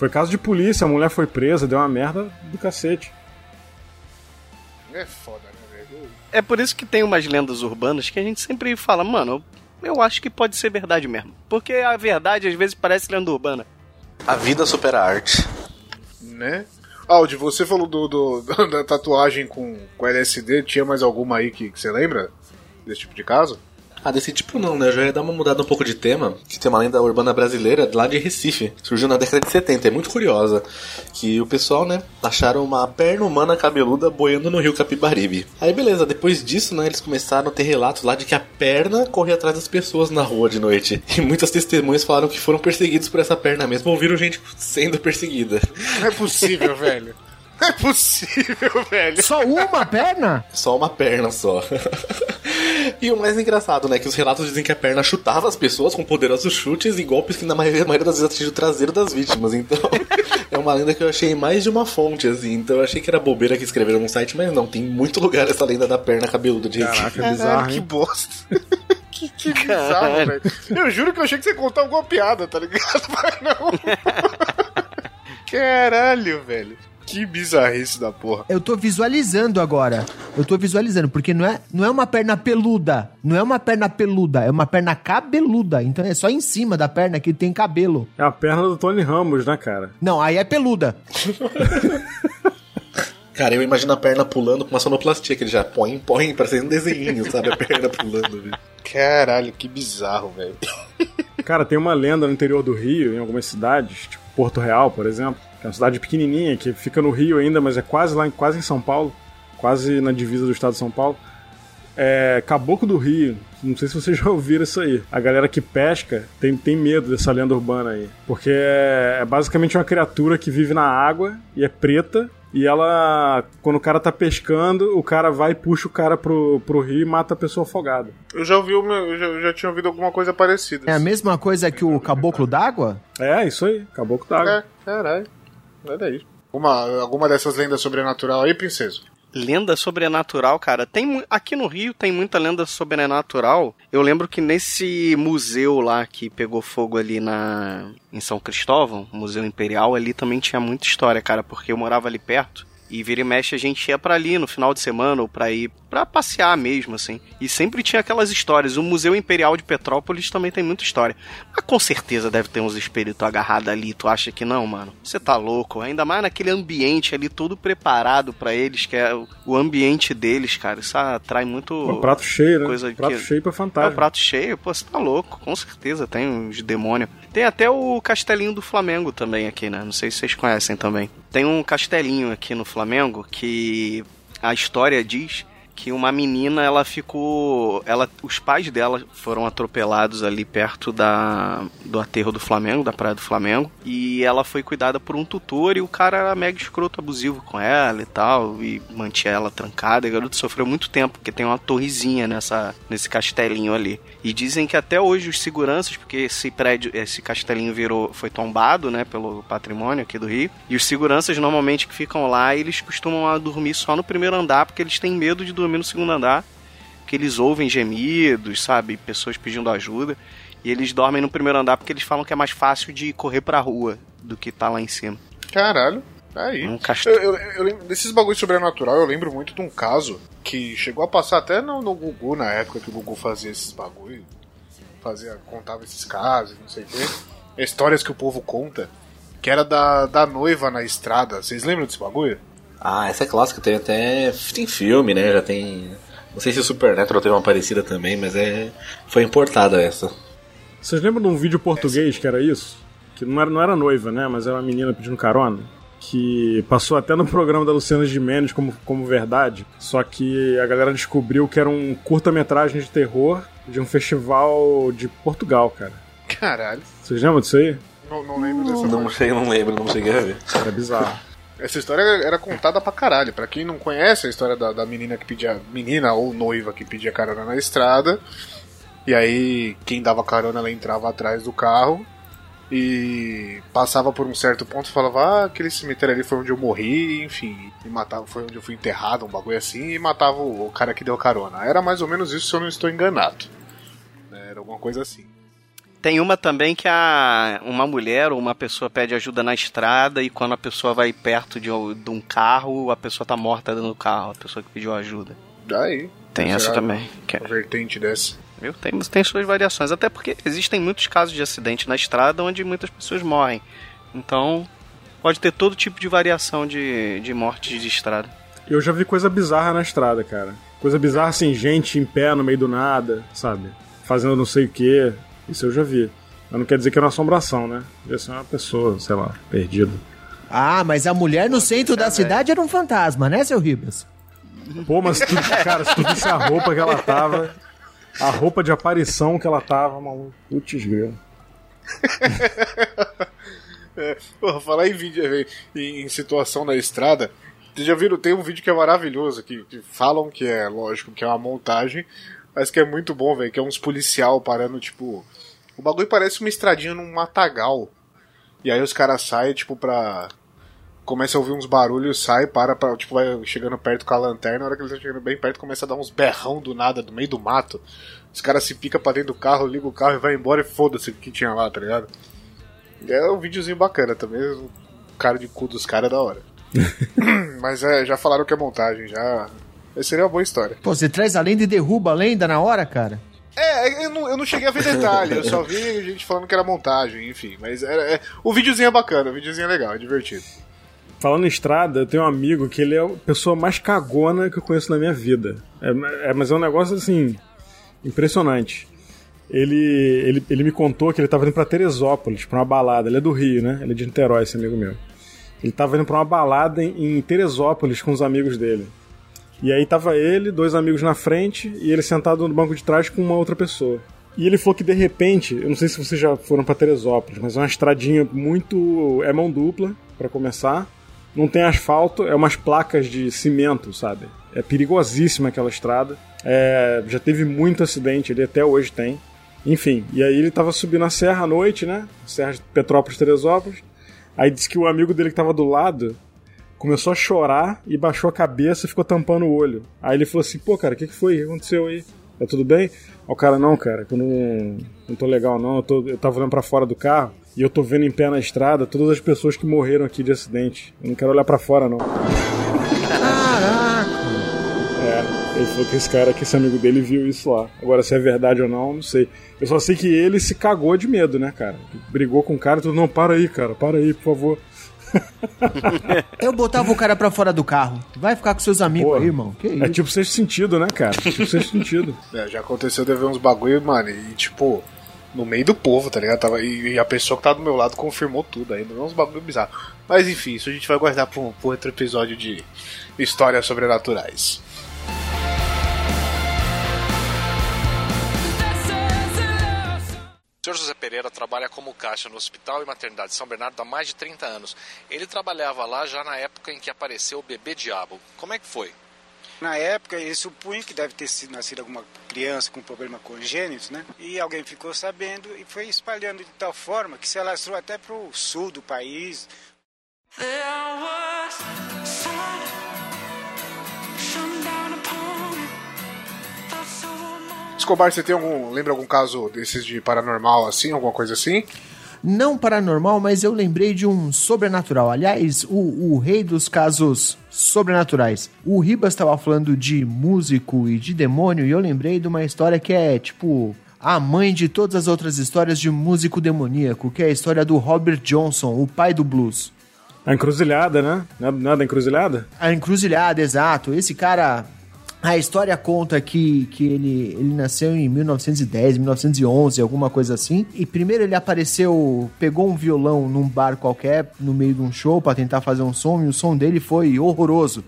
Foi caso de polícia, a mulher foi presa, deu uma merda do cacete. É foda, né, velho? É por isso que tem umas lendas urbanas que a gente sempre fala, mano, eu, acho que pode ser verdade mesmo. Porque a verdade às vezes parece lenda urbana. A vida supera a arte. Né? Aldi, você falou do, do- da tatuagem com, com LSD, tinha mais alguma aí que, que você lembra? Desse tipo de caso? Ah, desse tipo não, né? Eu já ia dar uma mudada um pouco de tema, que tem uma lenda urbana brasileira lá de Recife. Surgiu na década de 70, é muito curiosa. Que o pessoal, né, acharam uma perna humana cabeluda boiando no rio Capibaribe. Aí beleza, depois disso, né, eles começaram a ter relatos lá de que a perna corria atrás das pessoas na rua de noite. E muitas testemunhas falaram que foram perseguidos por essa perna mesmo, ouviram gente sendo perseguida. Não é possível, velho. Não é possível, velho. Só uma perna? Só uma perna só. e o mais engraçado, né? Que os relatos dizem que a perna chutava as pessoas com poderosos chutes e golpes que na maioria, maioria das vezes atingiam o traseiro das vítimas. Então, é uma lenda que eu achei em mais de uma fonte, assim. Então eu achei que era bobeira que escreveram no site, mas não, tem muito lugar essa lenda da perna cabeluda de Recife. Caraca, é bizarro, que hein? bosta. que, que bizarro, velho. Eu juro que eu achei que você ia contar alguma piada, tá ligado? Mas não. Caralho, velho. Que bizarrice da porra. Eu tô visualizando agora. Eu tô visualizando, porque não é, não é uma perna peluda. Não é uma perna peluda, é uma perna cabeluda. Então é só em cima da perna que tem cabelo. É a perna do Tony Ramos, né, cara? Não, aí é peluda. Cara, eu imagino a perna pulando com uma sonoplastia, que ele já põe, põe, parecendo um desenho, sabe? A perna pulando, velho. Caralho, que bizarro, velho. Cara, tem uma lenda no interior do Rio, em algumas cidades, tipo Porto Real, por exemplo, que é uma cidade pequenininha, que fica no Rio ainda, mas é quase lá, em- quase em São Paulo, quase na divisa do estado de São Paulo. É Caboclo do Rio, não sei se vocês já ouviram isso aí. A galera que pesca tem, tem medo dessa lenda urbana aí, porque é, é basicamente uma criatura que vive na água e é preta. E ela, quando o cara tá pescando, o cara vai e puxa o cara pro, pro rio e mata a pessoa afogada. Eu já ouvi, uma- eu já, eu já tinha ouvido alguma coisa parecida. É a mesma coisa que o caboclo d'água? É, isso aí, caboclo d'água. É, caralho. Olha aí. Alguma, alguma dessas lendas sobrenatural aí, princesa? Lenda sobrenatural, cara. Tem aqui no Rio tem muita lenda sobrenatural. Eu lembro que nesse museu lá que pegou fogo ali na em São Cristóvão, Museu Imperial, ali também tinha muita história, cara, porque eu morava ali perto. E vira e mexe a gente ia pra ali no final de semana ou pra ir pra passear mesmo, assim. E sempre tinha aquelas histórias. O Museu Imperial de Petrópolis também tem muita história. Mas com certeza deve ter uns espíritos agarrados ali. Tu acha que não, mano? Você tá louco. Ainda mais naquele ambiente ali todo preparado pra eles, que é o- ambiente deles, cara. Isso atrai muito. Pô, prato cheio, né? Coisa prato que- cheio pra É fantasma. o prato cheio, pô, você tá louco, com certeza, tem uns demônios. Tem até o castelinho do Flamengo também aqui, né? Não sei se vocês conhecem também. Tem um castelinho aqui no Flamengo que a história diz que uma menina, ela ficou, ela, os pais dela foram atropelados ali perto da do aterro do Flamengo, da praia do Flamengo, e ela foi cuidada por um tutor e o cara era mega escroto, abusivo com ela e tal, e mantinha ela trancada. E a garota sofreu muito tempo, porque tem uma torrezinha nessa nesse castelinho ali. E dizem que até hoje os seguranças, porque esse prédio, esse castelinho virou, foi tombado, né, pelo patrimônio aqui do Rio, e os seguranças normalmente que ficam lá, eles costumam dormir só no primeiro andar, porque eles têm medo de dormir no segundo andar, porque eles ouvem gemidos, sabe, pessoas pedindo ajuda, e eles dormem no primeiro andar porque eles falam que é mais fácil de correr pra rua do que tá lá em cima. Caralho. Aí. Um castelo. Eu, eu, eu lembro, desses bagulhos sobrenatural, eu lembro muito de um caso que chegou a passar até no, no Gugu, na época que o Gugu fazia esses bagulhos. Fazia, contava esses casos, não sei o quê. Histórias que o povo conta. Que era da, da noiva na estrada. Vocês lembram desse bagulho? Ah, essa é clássica, tem até. Tem filme, né? Já tem. Não sei se o Supernatural teve uma parecida também, mas é. Foi importada essa. Vocês lembram de um vídeo português que era isso? Que não era, não era noiva, né? Mas era uma menina pedindo carona. Que passou até no programa da Luciana Gimenez como, como verdade. Só que a galera descobriu que era um curta-metragem de terror de um festival de Portugal, cara. Caralho. Vocês lembram disso aí? Não, não lembro dessa Não sei, não lembro, não cheguei a ver. Era bizarro. Essa história era contada pra caralho. Pra quem não conhece a história da, da menina que pedia. Menina ou noiva que pedia carona na estrada. E aí, quem dava carona, ela entrava atrás do carro. E passava por um certo ponto e falava: Ah, aquele cemitério ali foi onde eu morri, enfim. E matava, foi onde eu fui enterrado, um bagulho assim. E matava o, o cara que deu carona. Era mais ou menos isso se eu não estou enganado. Né, Era alguma coisa assim. Tem uma também que a, uma mulher ou uma pessoa pede ajuda na estrada e quando a pessoa vai perto de, um- de um carro, a pessoa tá morta dentro do carro, a pessoa que pediu ajuda. Daí. Tem essa será também. Que é- Uma vertente dessa. Viu? Tem, tem suas variações, até porque existem muitos casos de acidente na estrada onde muitas pessoas morrem. Então, pode ter todo tipo de variação de, de morte de estrada. Eu já vi coisa bizarra na estrada, cara. Coisa bizarra assim, gente em pé no meio do nada, sabe? Fazendo não sei o que. Isso eu já vi. Mas não quer dizer que é uma assombração, né? Devia ser uma pessoa, sei lá, perdida. Ah, mas a mulher no centro da cidade era um fantasma, né, seu Ribas? Pô, mas tu, cara, se tu visse a roupa que ela tava. A roupa de aparição que ela tava, maluco. Putz, grilo. É, porra, falar em vídeo em, em situação na estrada. Vocês já viram? Tem um vídeo que é maravilhoso, que, que falam que é, lógico, que é uma montagem, mas que é muito bom, velho. Que é uns policial parando, tipo. O bagulho parece uma estradinha num matagal. E aí os caras saem, tipo, pra. Começa a ouvir uns barulhos, sai, para, pra, tipo, vai chegando perto com a lanterna. Na hora que eles estão chegando bem perto, começa a dar uns berrão do nada, do meio do mato. Os caras se picam pra dentro do carro, liga o carro e vai embora e foda-se o que tinha lá, tá ligado? É um videozinho bacana também. O cara de cu dos caras é da hora. Mas é, já falaram que é montagem, já. Essa seria uma boa história. Pô, você traz a lenda e derruba a lenda na hora, cara? É, eu não, eu não cheguei a ver detalhe, eu só vi gente falando que era montagem, enfim. Mas é, é- o videozinho é bacana, o videozinho é legal, é divertido. Falando em estrada, eu tenho um amigo que ele é a pessoa mais cagona que eu conheço na minha vida. É, é- mas é um negócio assim. impressionante. Ele, ele, ele me contou que ele tava indo pra Teresópolis, pra uma balada. Ele é do Rio, né? Ele é de Niterói, esse amigo meu. Ele tava indo pra uma balada em, em Teresópolis com os amigos dele. E aí tava ele, dois amigos na frente, e ele sentado no banco de trás com uma outra pessoa. E ele falou que de repente, eu não sei se vocês já foram pra Teresópolis, mas é uma estradinha muito. é mão dupla, pra começar. Não tem asfalto, é umas placas de cimento, sabe? É perigosíssima aquela estrada. É, já teve muito acidente, ele até hoje tem. Enfim, e aí ele tava subindo a serra à noite, né? Serra de Petrópolis, Teresópolis. Aí disse que o amigo dele que tava do lado começou a chorar e baixou a cabeça e ficou tampando o olho. Aí ele falou assim: pô, cara, o que, que foi? O que aconteceu aí? Tá tudo bem? Aí o cara, não, cara, que eu não, não tô legal, não. Eu, tô, eu tava olhando pra fora do carro e eu tô vendo em pé na estrada todas as pessoas que morreram aqui de acidente. Eu não quero olhar pra fora, não. Caraca! É, ele falou que esse cara, que esse amigo dele viu isso lá. Agora, se é verdade ou não, não sei. Eu só sei que ele se cagou de medo, né, cara? Brigou com o cara e tudo, não, para aí, cara, para aí, por favor. Eu botava o cara pra fora do carro. Vai ficar com seus amigos Porra. aí, irmão. Que isso? É tipo sexto sentido, né, cara? Tipo sexto sentido. É, já aconteceu de ver uns bagulho, mano, e tipo, no meio do povo, tá ligado? Tava, e, e a pessoa que tava do meu lado confirmou tudo ainda, uns bagulho bizarro. Mas enfim, isso a gente vai guardar pra um, pra um outro episódio de histórias sobrenaturais. O senhor José Pereira trabalha como caixa no Hospital e Maternidade São Bernardo há mais de 30 anos. Ele trabalhava lá já na época em que apareceu o bebê diabo. Como é que foi? Na época, eles supunham que deve ter sido nascido alguma criança com problema congênito, né? E alguém ficou sabendo e foi espalhando de tal forma que se alastrou até para o sul do país. Escobar, você tem algum. Lembra algum caso desses de paranormal assim, alguma coisa assim? Não paranormal, mas eu lembrei de um sobrenatural. Aliás, o, o rei dos casos sobrenaturais. O Ribas estava falando de músico e de demônio, e eu lembrei de uma história que é tipo a mãe de todas as outras histórias de músico demoníaco, que é a história do Robert Johnson, o pai do blues. A encruzilhada, né? Nada, nada encruzilhada? A encruzilhada, exato. Esse cara. A história conta que, que ele, ele nasceu em 1910, 1911, alguma coisa assim. E primeiro ele apareceu, pegou um violão num bar qualquer, no meio de um show, pra tentar fazer um som, e o som dele foi horroroso.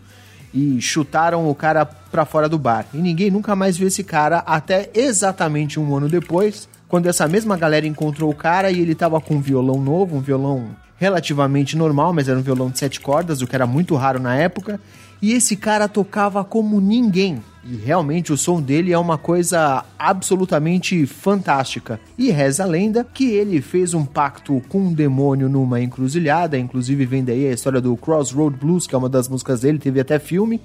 E chutaram o cara pra fora do bar. E ninguém nunca mais viu esse cara até exatamente um ano depois, quando essa mesma galera encontrou o cara e ele tava com um violão novo, um violão relativamente normal, mas era um violão de sete cordas, o que era muito raro na época. E esse cara tocava como ninguém. E realmente o som dele é uma coisa absolutamente fantástica. E reza a lenda que ele fez um pacto com um demônio numa encruzilhada, inclusive vem daí a história do Crossroad Blues, que é uma das músicas dele, teve até filme.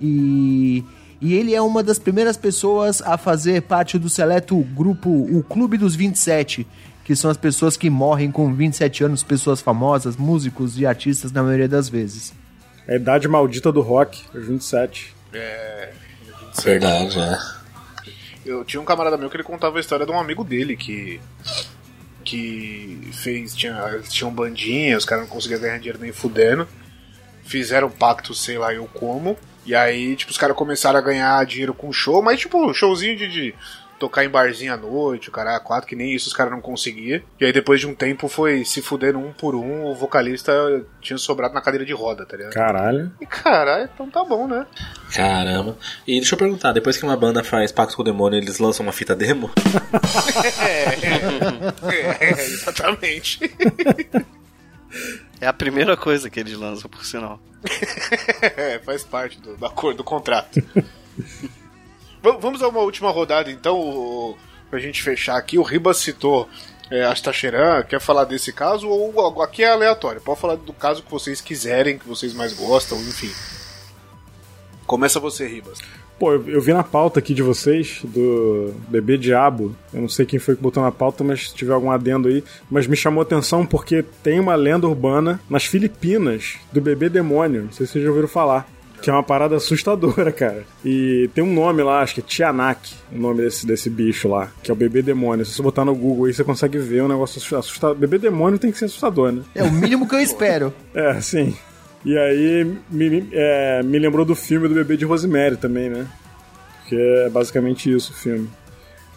E e ele é uma das primeiras pessoas a fazer parte do seleto grupo, o Clube dos 27, que são as pessoas que morrem com 27 anos, pessoas famosas, músicos e artistas na maioria das vezes. A idade maldita do rock, os 27. É. Verdade, é. Eu tinha um camarada meu que ele contava a história de um amigo dele que. que fez. Tinha, tinham bandinha, os caras não conseguiam ganhar dinheiro nem fudendo. Fizeram um pacto, sei lá eu como. E aí, tipo, os caras começaram a ganhar dinheiro com show, mas tipo, showzinho de, de tocar em barzinho à noite, o cara quatro, que nem isso os caras não conseguiam. E aí depois de um tempo foi se fudendo um por um, o vocalista tinha sobrado na cadeira de roda, tá ligado? Caralho. E caralho, então tá bom, né? Caramba. E deixa eu perguntar, depois que uma banda faz pacto com o demônio, eles lançam uma fita demo? é, é, exatamente. É a primeira coisa que eles lançam, por sinal. é, faz parte do, da cor do contrato. Vamos a uma última rodada, então, pra gente fechar aqui. O Ribas citou é, Astacheran, quer falar desse caso? Ou aqui é aleatório, pode falar do caso que vocês quiserem, que vocês mais gostam, enfim. Começa você, Ribas. Pô, eu, vi na pauta aqui de vocês, do Bebê Diabo. Eu não sei quem foi que botou na pauta, mas se tiver algum adendo aí. Mas me chamou atenção porque tem uma lenda urbana nas Filipinas do Bebê Demônio. Não sei se vocês já ouviram falar. Que é uma parada assustadora, cara. E tem um nome lá, acho que é Tianak, o nome desse, desse bicho lá, que é o bebê demônio. Se você botar no Google aí, você consegue ver um negócio assustador. Bebê demônio tem que ser assustador, né? É o mínimo que eu espero. É, sim. E aí me, é, me lembrou do filme do bebê de Rosemary também, né? Que é basicamente isso o filme.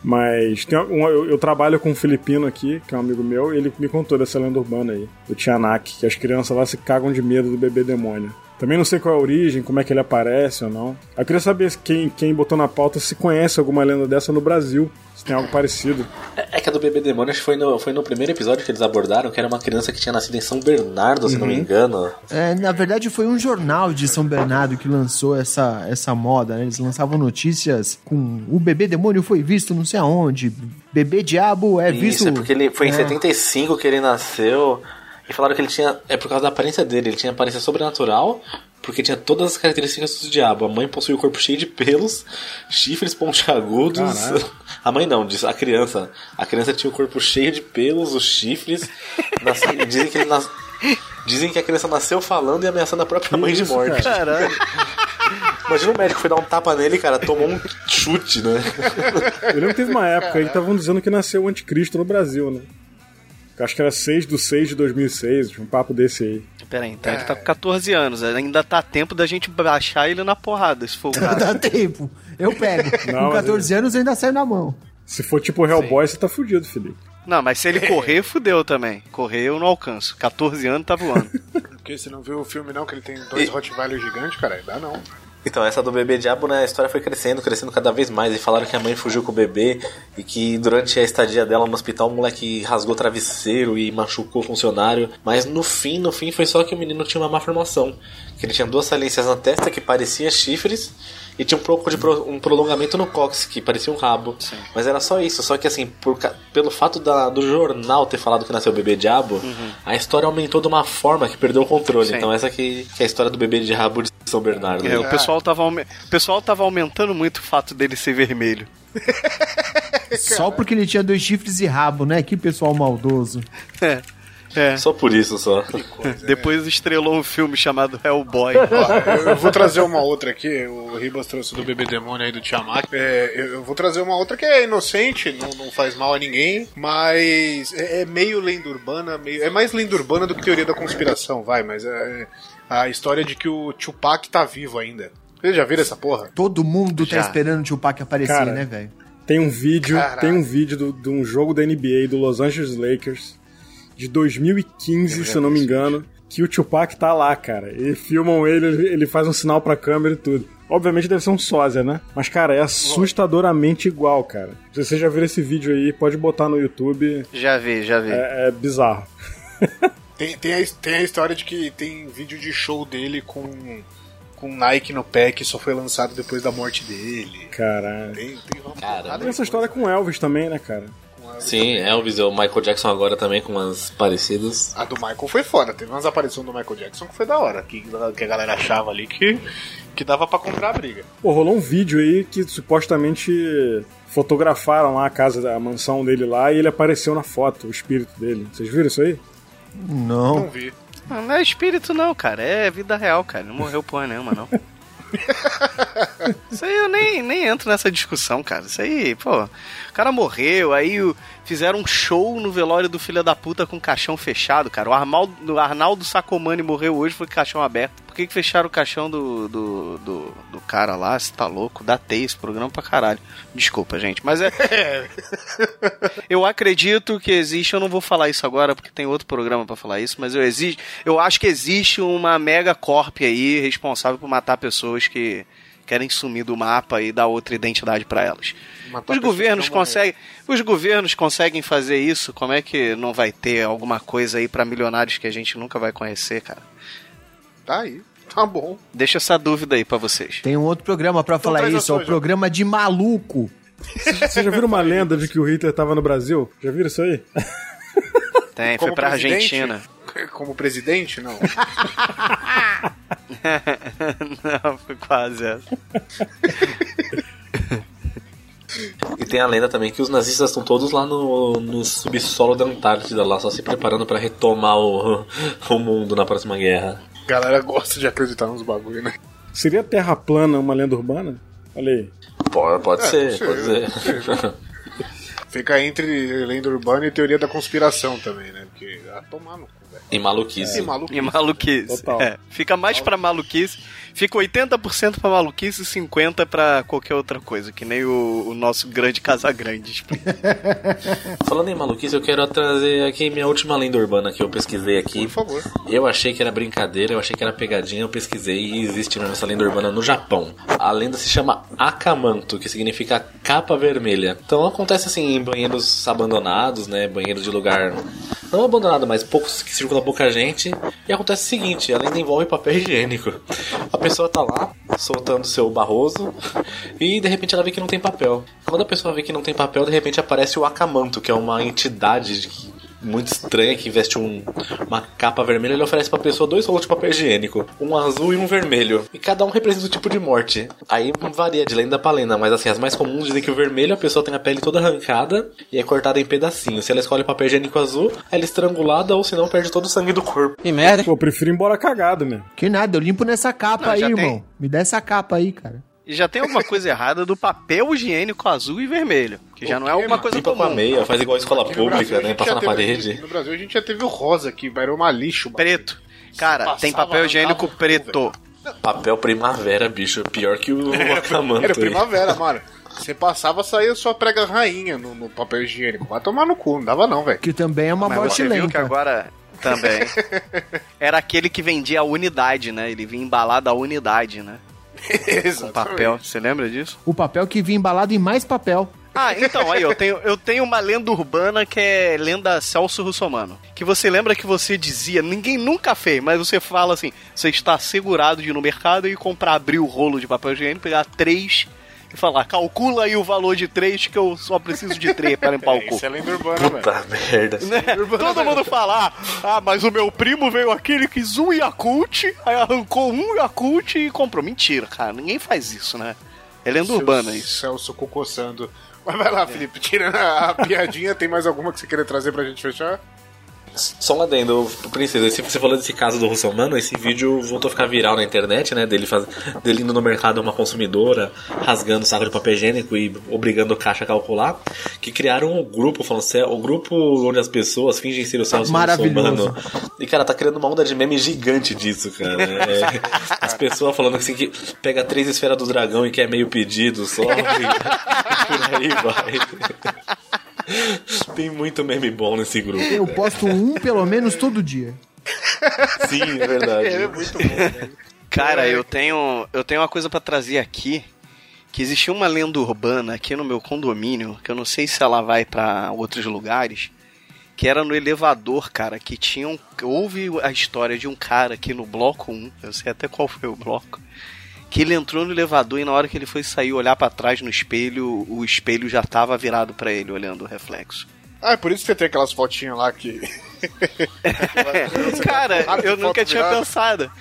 Mas tem um, eu, eu trabalho com um filipino aqui, que é um amigo meu, e ele me contou dessa lenda urbana aí, do Tianak, que as crianças lá se cagam de medo do bebê demônio. Também não sei qual é a origem, como é que ele aparece ou não. Eu queria saber quem, quem botou na pauta se conhece alguma lenda dessa no Brasil, se tem algo parecido. É que a do Bebê Demônio acho que foi no, foi no primeiro episódio que eles abordaram, que era uma criança que tinha nascido em São Bernardo, se não me Uhum. engano. É, na verdade, foi um jornal de São Bernardo que lançou essa, essa moda, né? Eles lançavam notícias com o bebê demônio foi visto não sei aonde, bebê diabo é visto... Isso, é porque ele foi em É. 75 que ele nasceu. E falaram que ele tinha. É por causa da aparência dele, ele tinha aparência sobrenatural, porque tinha todas as características do diabo. A mãe possuía o corpo cheio de pelos, chifres pontiagudos. Caralho. A mãe não, diz a criança. A criança tinha o corpo cheio de pelos, os chifres. nasce- Dizem que ele nas- Dizem que a criança nasceu falando e ameaçando a própria mãe de morte. Caralho. Imagina o médico foi dar um tapa nele, cara, tomou um chute, né? Eu lembro que teve uma época aí que estavam dizendo que nasceu o anticristo no Brasil, né? Eu Acho que era 6 de 6 de 2006, tinha um papo desse aí. Pera aí, então ele tá com 14 anos. Ainda tá tempo da gente baixar ele na porrada, se for o caso. Dá tempo. Eu pego. Não, Com mas 14 anos ainda saio na mão. Se for tipo Hellboy, você tá fudido, Felipe. Não, mas se ele correr, fudeu também. Correr eu não alcanço. 14 anos tá voando. Porque você não viu o filme não, que ele tem dois Rottweiler gigantes, cara? Dá não. Então, essa do bebê diabo, né, a história foi crescendo, crescendo cada vez mais. E falaram que a mãe fugiu com o bebê e que durante a estadia dela no hospital o moleque rasgou o travesseiro e machucou o funcionário. Mas no fim, no fim, foi só que o menino tinha uma má formação. Que ele tinha duas saliências na testa que pareciam chifres e tinha um pouco de pro- um prolongamento no cóccix, que parecia um rabo. Mas era só isso, só que assim, por pelo fato da- do jornal ter falado que nasceu o bebê diabo, a história aumentou de uma forma que perdeu o controle. Sim. Então essa que, que é a história do bebê diabo de São Bernardo. É, o, pessoal tava, o pessoal tava aumentando muito o fato dele ser vermelho. Só porque ele tinha dois chifres e rabo, né? Que pessoal maldoso. É. É. Só por isso, só. Depois estrelou um filme chamado Hellboy. Ó, eu, eu vou trazer uma outra aqui. O Ribas trouxe do bebê demônio aí do Tiamat. É, eu, eu vou trazer uma outra que é inocente, não, não faz mal a ninguém, mas é, é meio lenda urbana, meio, é mais lenda urbana do que teoria da conspiração, vai, mas é a história de que o Tupac tá vivo ainda. Vocês já viram essa porra? Todo mundo Já. tá esperando o Tupac aparecer, Cara, né, velho? Tem um vídeo, Caraca. tem um vídeo do- de um jogo da NBA do Los Angeles Lakers de 2015, se eu não me engano, que o Tupac tá lá, cara. E filmam ele, ele- ele faz um sinal pra câmera e tudo. Obviamente deve ser um sósia, né? Mas, cara, é assustadoramente igual, cara. Se você já viu esse vídeo aí, pode botar no YouTube. Já vi, já vi. É, é bizarro. Tem, tem, a, tem a história de que tem vídeo de show dele com, com Nike no pé que só foi lançado depois da morte dele. Caralho. Tem, tem uma Caralho. Tem essa história com Elvis também, né, cara? Sim, Elvis e o Michael Jackson agora também com umas parecidas. A do Michael foi foda. Teve umas aparições do Michael Jackson que foi da hora. Que, que a galera achava ali que, que dava pra comprar a briga. Pô, rolou um vídeo aí que supostamente fotografaram lá a casa, a mansão dele lá e ele apareceu na foto, o espírito dele. Vocês viram isso aí? Não. Não vi. Não, não é espírito, não, cara. É vida real, cara. Não morreu porra nenhuma, não. Isso aí eu nem, nem entro nessa discussão, cara. Isso aí, pô. O cara morreu, aí o- fizeram um show no velório do filho da puta com caixão fechado, cara. O Arnaldo, Arnaldo Sacomani morreu hoje, foi com caixão aberto. Por que, que fecharam o caixão do, do, do, do cara lá? Você tá louco? Datei esse programa pra caralho. Desculpa, gente. Mas é. eu acredito que existe, eu não vou falar isso agora porque tem outro programa pra falar isso, mas eu, existe, eu acho que existe uma mega corp aí responsável por matar pessoas que querem sumir do mapa e dar outra identidade pra elas. Matar Os governos conseguem, os governos conseguem fazer isso. Como é que não vai ter alguma coisa aí pra milionários que a gente nunca vai conhecer, cara? Tá aí. Tá bom. Deixa essa dúvida aí pra vocês. Tem um outro programa pra falar traz a isso, é o sua, programa de maluco. Vocês já viram uma lenda de que o Hitler tava no Brasil? Já viram isso aí? Tem, foi Como pra presidente? Argentina. Como presidente, não. não, foi quase essa. E tem a lenda também que os nazistas estão todos lá no, no subsolo da Antártida, lá só se preparando pra retomar o, o mundo na próxima guerra. A galera gosta de acreditar nos bagulho, né? Seria Terra plana uma lenda urbana? Olha aí. Pode, pode É, ser, pode pode ser, ser. Fica entre lenda urbana e teoria da conspiração também, né? Porque a tomar no cu. E maluquice. E maluco. E maluquice. Total. É, fica mais pra maluquice. Fica 80% pra maluquice e 50% pra qualquer outra coisa. Que nem o, o nosso grande Casagrande. Falando em maluquice, eu quero trazer aqui minha última lenda urbana que eu pesquisei aqui. Por favor. Eu achei que era brincadeira, eu achei que era pegadinha, eu pesquisei e existe mesmo essa lenda urbana no Japão. A lenda se chama Akamanto, que significa capa vermelha. Então acontece assim em banheiros abandonados, né? Banheiros de lugar não abandonado, mas poucos que circula pouca gente. E acontece o seguinte, a lenda envolve papel higiênico. A pessoa tá lá, soltando seu barroso, e de repente ela vê que não tem papel. Quando a pessoa vê que não tem papel, de repente aparece o Akamanto, que é uma entidade de que muito estranha que veste um- uma capa vermelha, ele oferece pra pessoa dois rolos de papel higiênico, um azul e um vermelho. E cada um representa um tipo de morte. Aí varia de lenda pra lenda, mas assim, as mais comuns dizem que o vermelho a pessoa tem a pele toda arrancada e é cortada em pedacinhos. Se ela escolhe papel higiênico azul, ela é estrangulada ou senão perde todo o sangue do corpo. Que merda. Pô, eu prefiro ir embora cagado mesmo. Que nada, eu limpo nessa capa Não, aí, já tem. irmão. Me dá essa capa aí, cara. E já tem alguma coisa errada do papel higiênico azul e vermelho. Que já não é alguma coisa Limpa com a comum. meia, faz igual a escola Aqui Brasil, pública, a né? Passa na teve- parede. No Brasil a gente já teve o rosa aqui, era uma lixo. Preto. Cara, Passava, tem papel higiênico cu, preto. Papel primavera, bicho. Pior que o Akamanto. Era primavera, mano. Você passava, saía sua prega rainha no, no papel higiênico. Vai tomar no cu, não dava não, velho. Que também é uma Mas morte você viu lenta. que agora também. Era aquele que vendia a unidade, né? Ele vinha embalado a unidade, né? Com papel. Você lembra disso? O papel que vinha embalado em mais papel. Ah, então, aí, eu tenho, eu tenho uma lenda urbana que é lenda Celso Russomano. Que você lembra que você dizia, ninguém nunca fez, mas você fala assim: você está segurado de ir no mercado e comprar, abrir o rolo de papel higiênico, pegar três e falar, calcula aí o valor de três que eu só preciso de três para limpar o cu. Isso é lenda urbana, velho. Puta merda. Né? Todo mundo fala, ah, mas o meu primo veio aqui, ele quis um Yakult, aí arrancou um Yakult e comprou. Mentira, cara, ninguém faz isso, né? É lenda Seu urbana isso. Celso coçando. Mas vai lá, Felipe, tirando a, a piadinha, tem mais alguma que você queria trazer pra gente fechar? Só um adendo, Princesa, você falou desse caso do Russomano, esse vídeo voltou a ficar viral na internet, né? Dele, faz, dele indo no mercado uma consumidora, rasgando o saco de papel higiênico e obrigando o caixa a calcular, que criaram um grupo, falando é o grupo onde as pessoas fingem ser o Celso. Russomano. E, cara, tá criando uma onda de meme gigante disso, cara. É, as pessoas falando assim que pega três esferas do dragão e quer meio pedido só, e por aí vai. Tem muito meme bom nesse grupo. Eu posto um pelo menos todo dia. Sim, é verdade. É muito bom. Cara, eu tenho, eu tenho uma coisa pra trazer aqui. Que existia uma lenda urbana aqui no meu condomínio, que eu não sei se ela vai pra outros lugares, que era no elevador, cara, que tinha um, houve a história de um cara aqui no bloco 1, eu sei até qual foi o bloco, que ele entrou no elevador e na hora que ele foi sair olhar pra trás no espelho, o espelho já tava virado pra ele olhando o reflexo. Ah, é por isso que você tem aquelas fotinhas lá que. Cara, eu nunca tinha virada. pensado.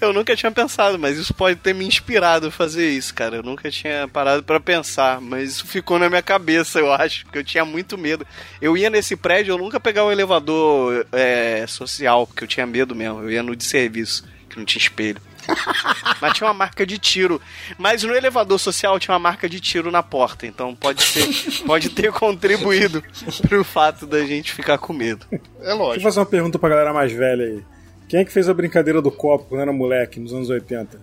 Eu nunca tinha pensado, mas isso pode ter me inspirado a fazer isso, cara. Eu nunca tinha parado pra pensar, mas isso ficou na minha cabeça, eu acho, porque eu tinha muito medo. Eu ia nesse prédio, eu nunca pegava o elevador é, social, porque eu tinha medo mesmo. Eu ia no de serviço, que não tinha espelho. Mas tinha uma marca de tiro. Mas no elevador social tinha uma marca de tiro na porta. Então pode ser, pode ter contribuído pro fato da gente ficar com medo. É Deixa eu lógico. fazer uma pergunta pra galera mais velha aí. Quem é que fez a brincadeira do copo quando era moleque, nos anos 80?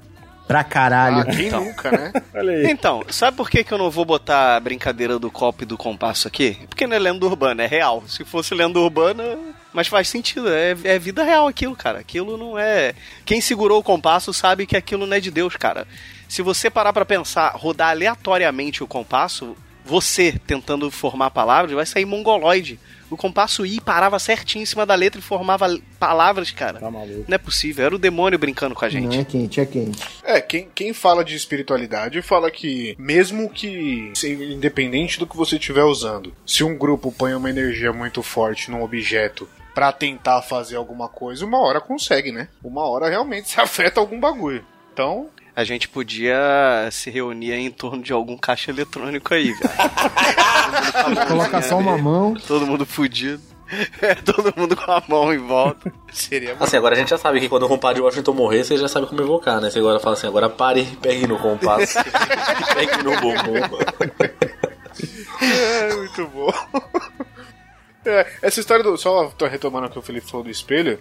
Pra caralho. Ah, quem nunca, né? Olha aí. Então, sabe por que, que eu não vou botar a brincadeira do copo e do compasso aqui? Porque não é lenda urbana, é real. Se fosse lenda urbana, mas faz sentido, é, é vida real aquilo, cara. Aquilo não é. Quem segurou o compasso sabe que aquilo não é de Deus, cara. Se você parar pra pensar, rodar aleatoriamente o compasso, você tentando formar palavras, vai sair mongoloide. O compasso I parava certinho em cima da letra e formava palavras, cara. Tá maluco. Não é possível, era o demônio brincando com a gente. Não é quente, é quente. É, quem, quem fala de espiritualidade fala que, mesmo que, independente do que você estiver usando, se um grupo põe uma energia muito forte num objeto pra tentar fazer alguma coisa, uma hora consegue, né? Uma hora realmente se afeta algum bagulho. Então, A gente podia se reunir em torno de algum caixa eletrônico aí, velho. Coloca só uma mão. Todo mundo fudido. É, todo mundo com a mão em volta. seria Assim, agora a gente já sabe que quando o compadre Washington morrer, você já sabe como evocar, né? Você agora fala assim, agora pare, pegue no compasso, pegue no bumbum. É, muito bom. É, essa história do. Só tô retomando o que o Felipe falou do espelho.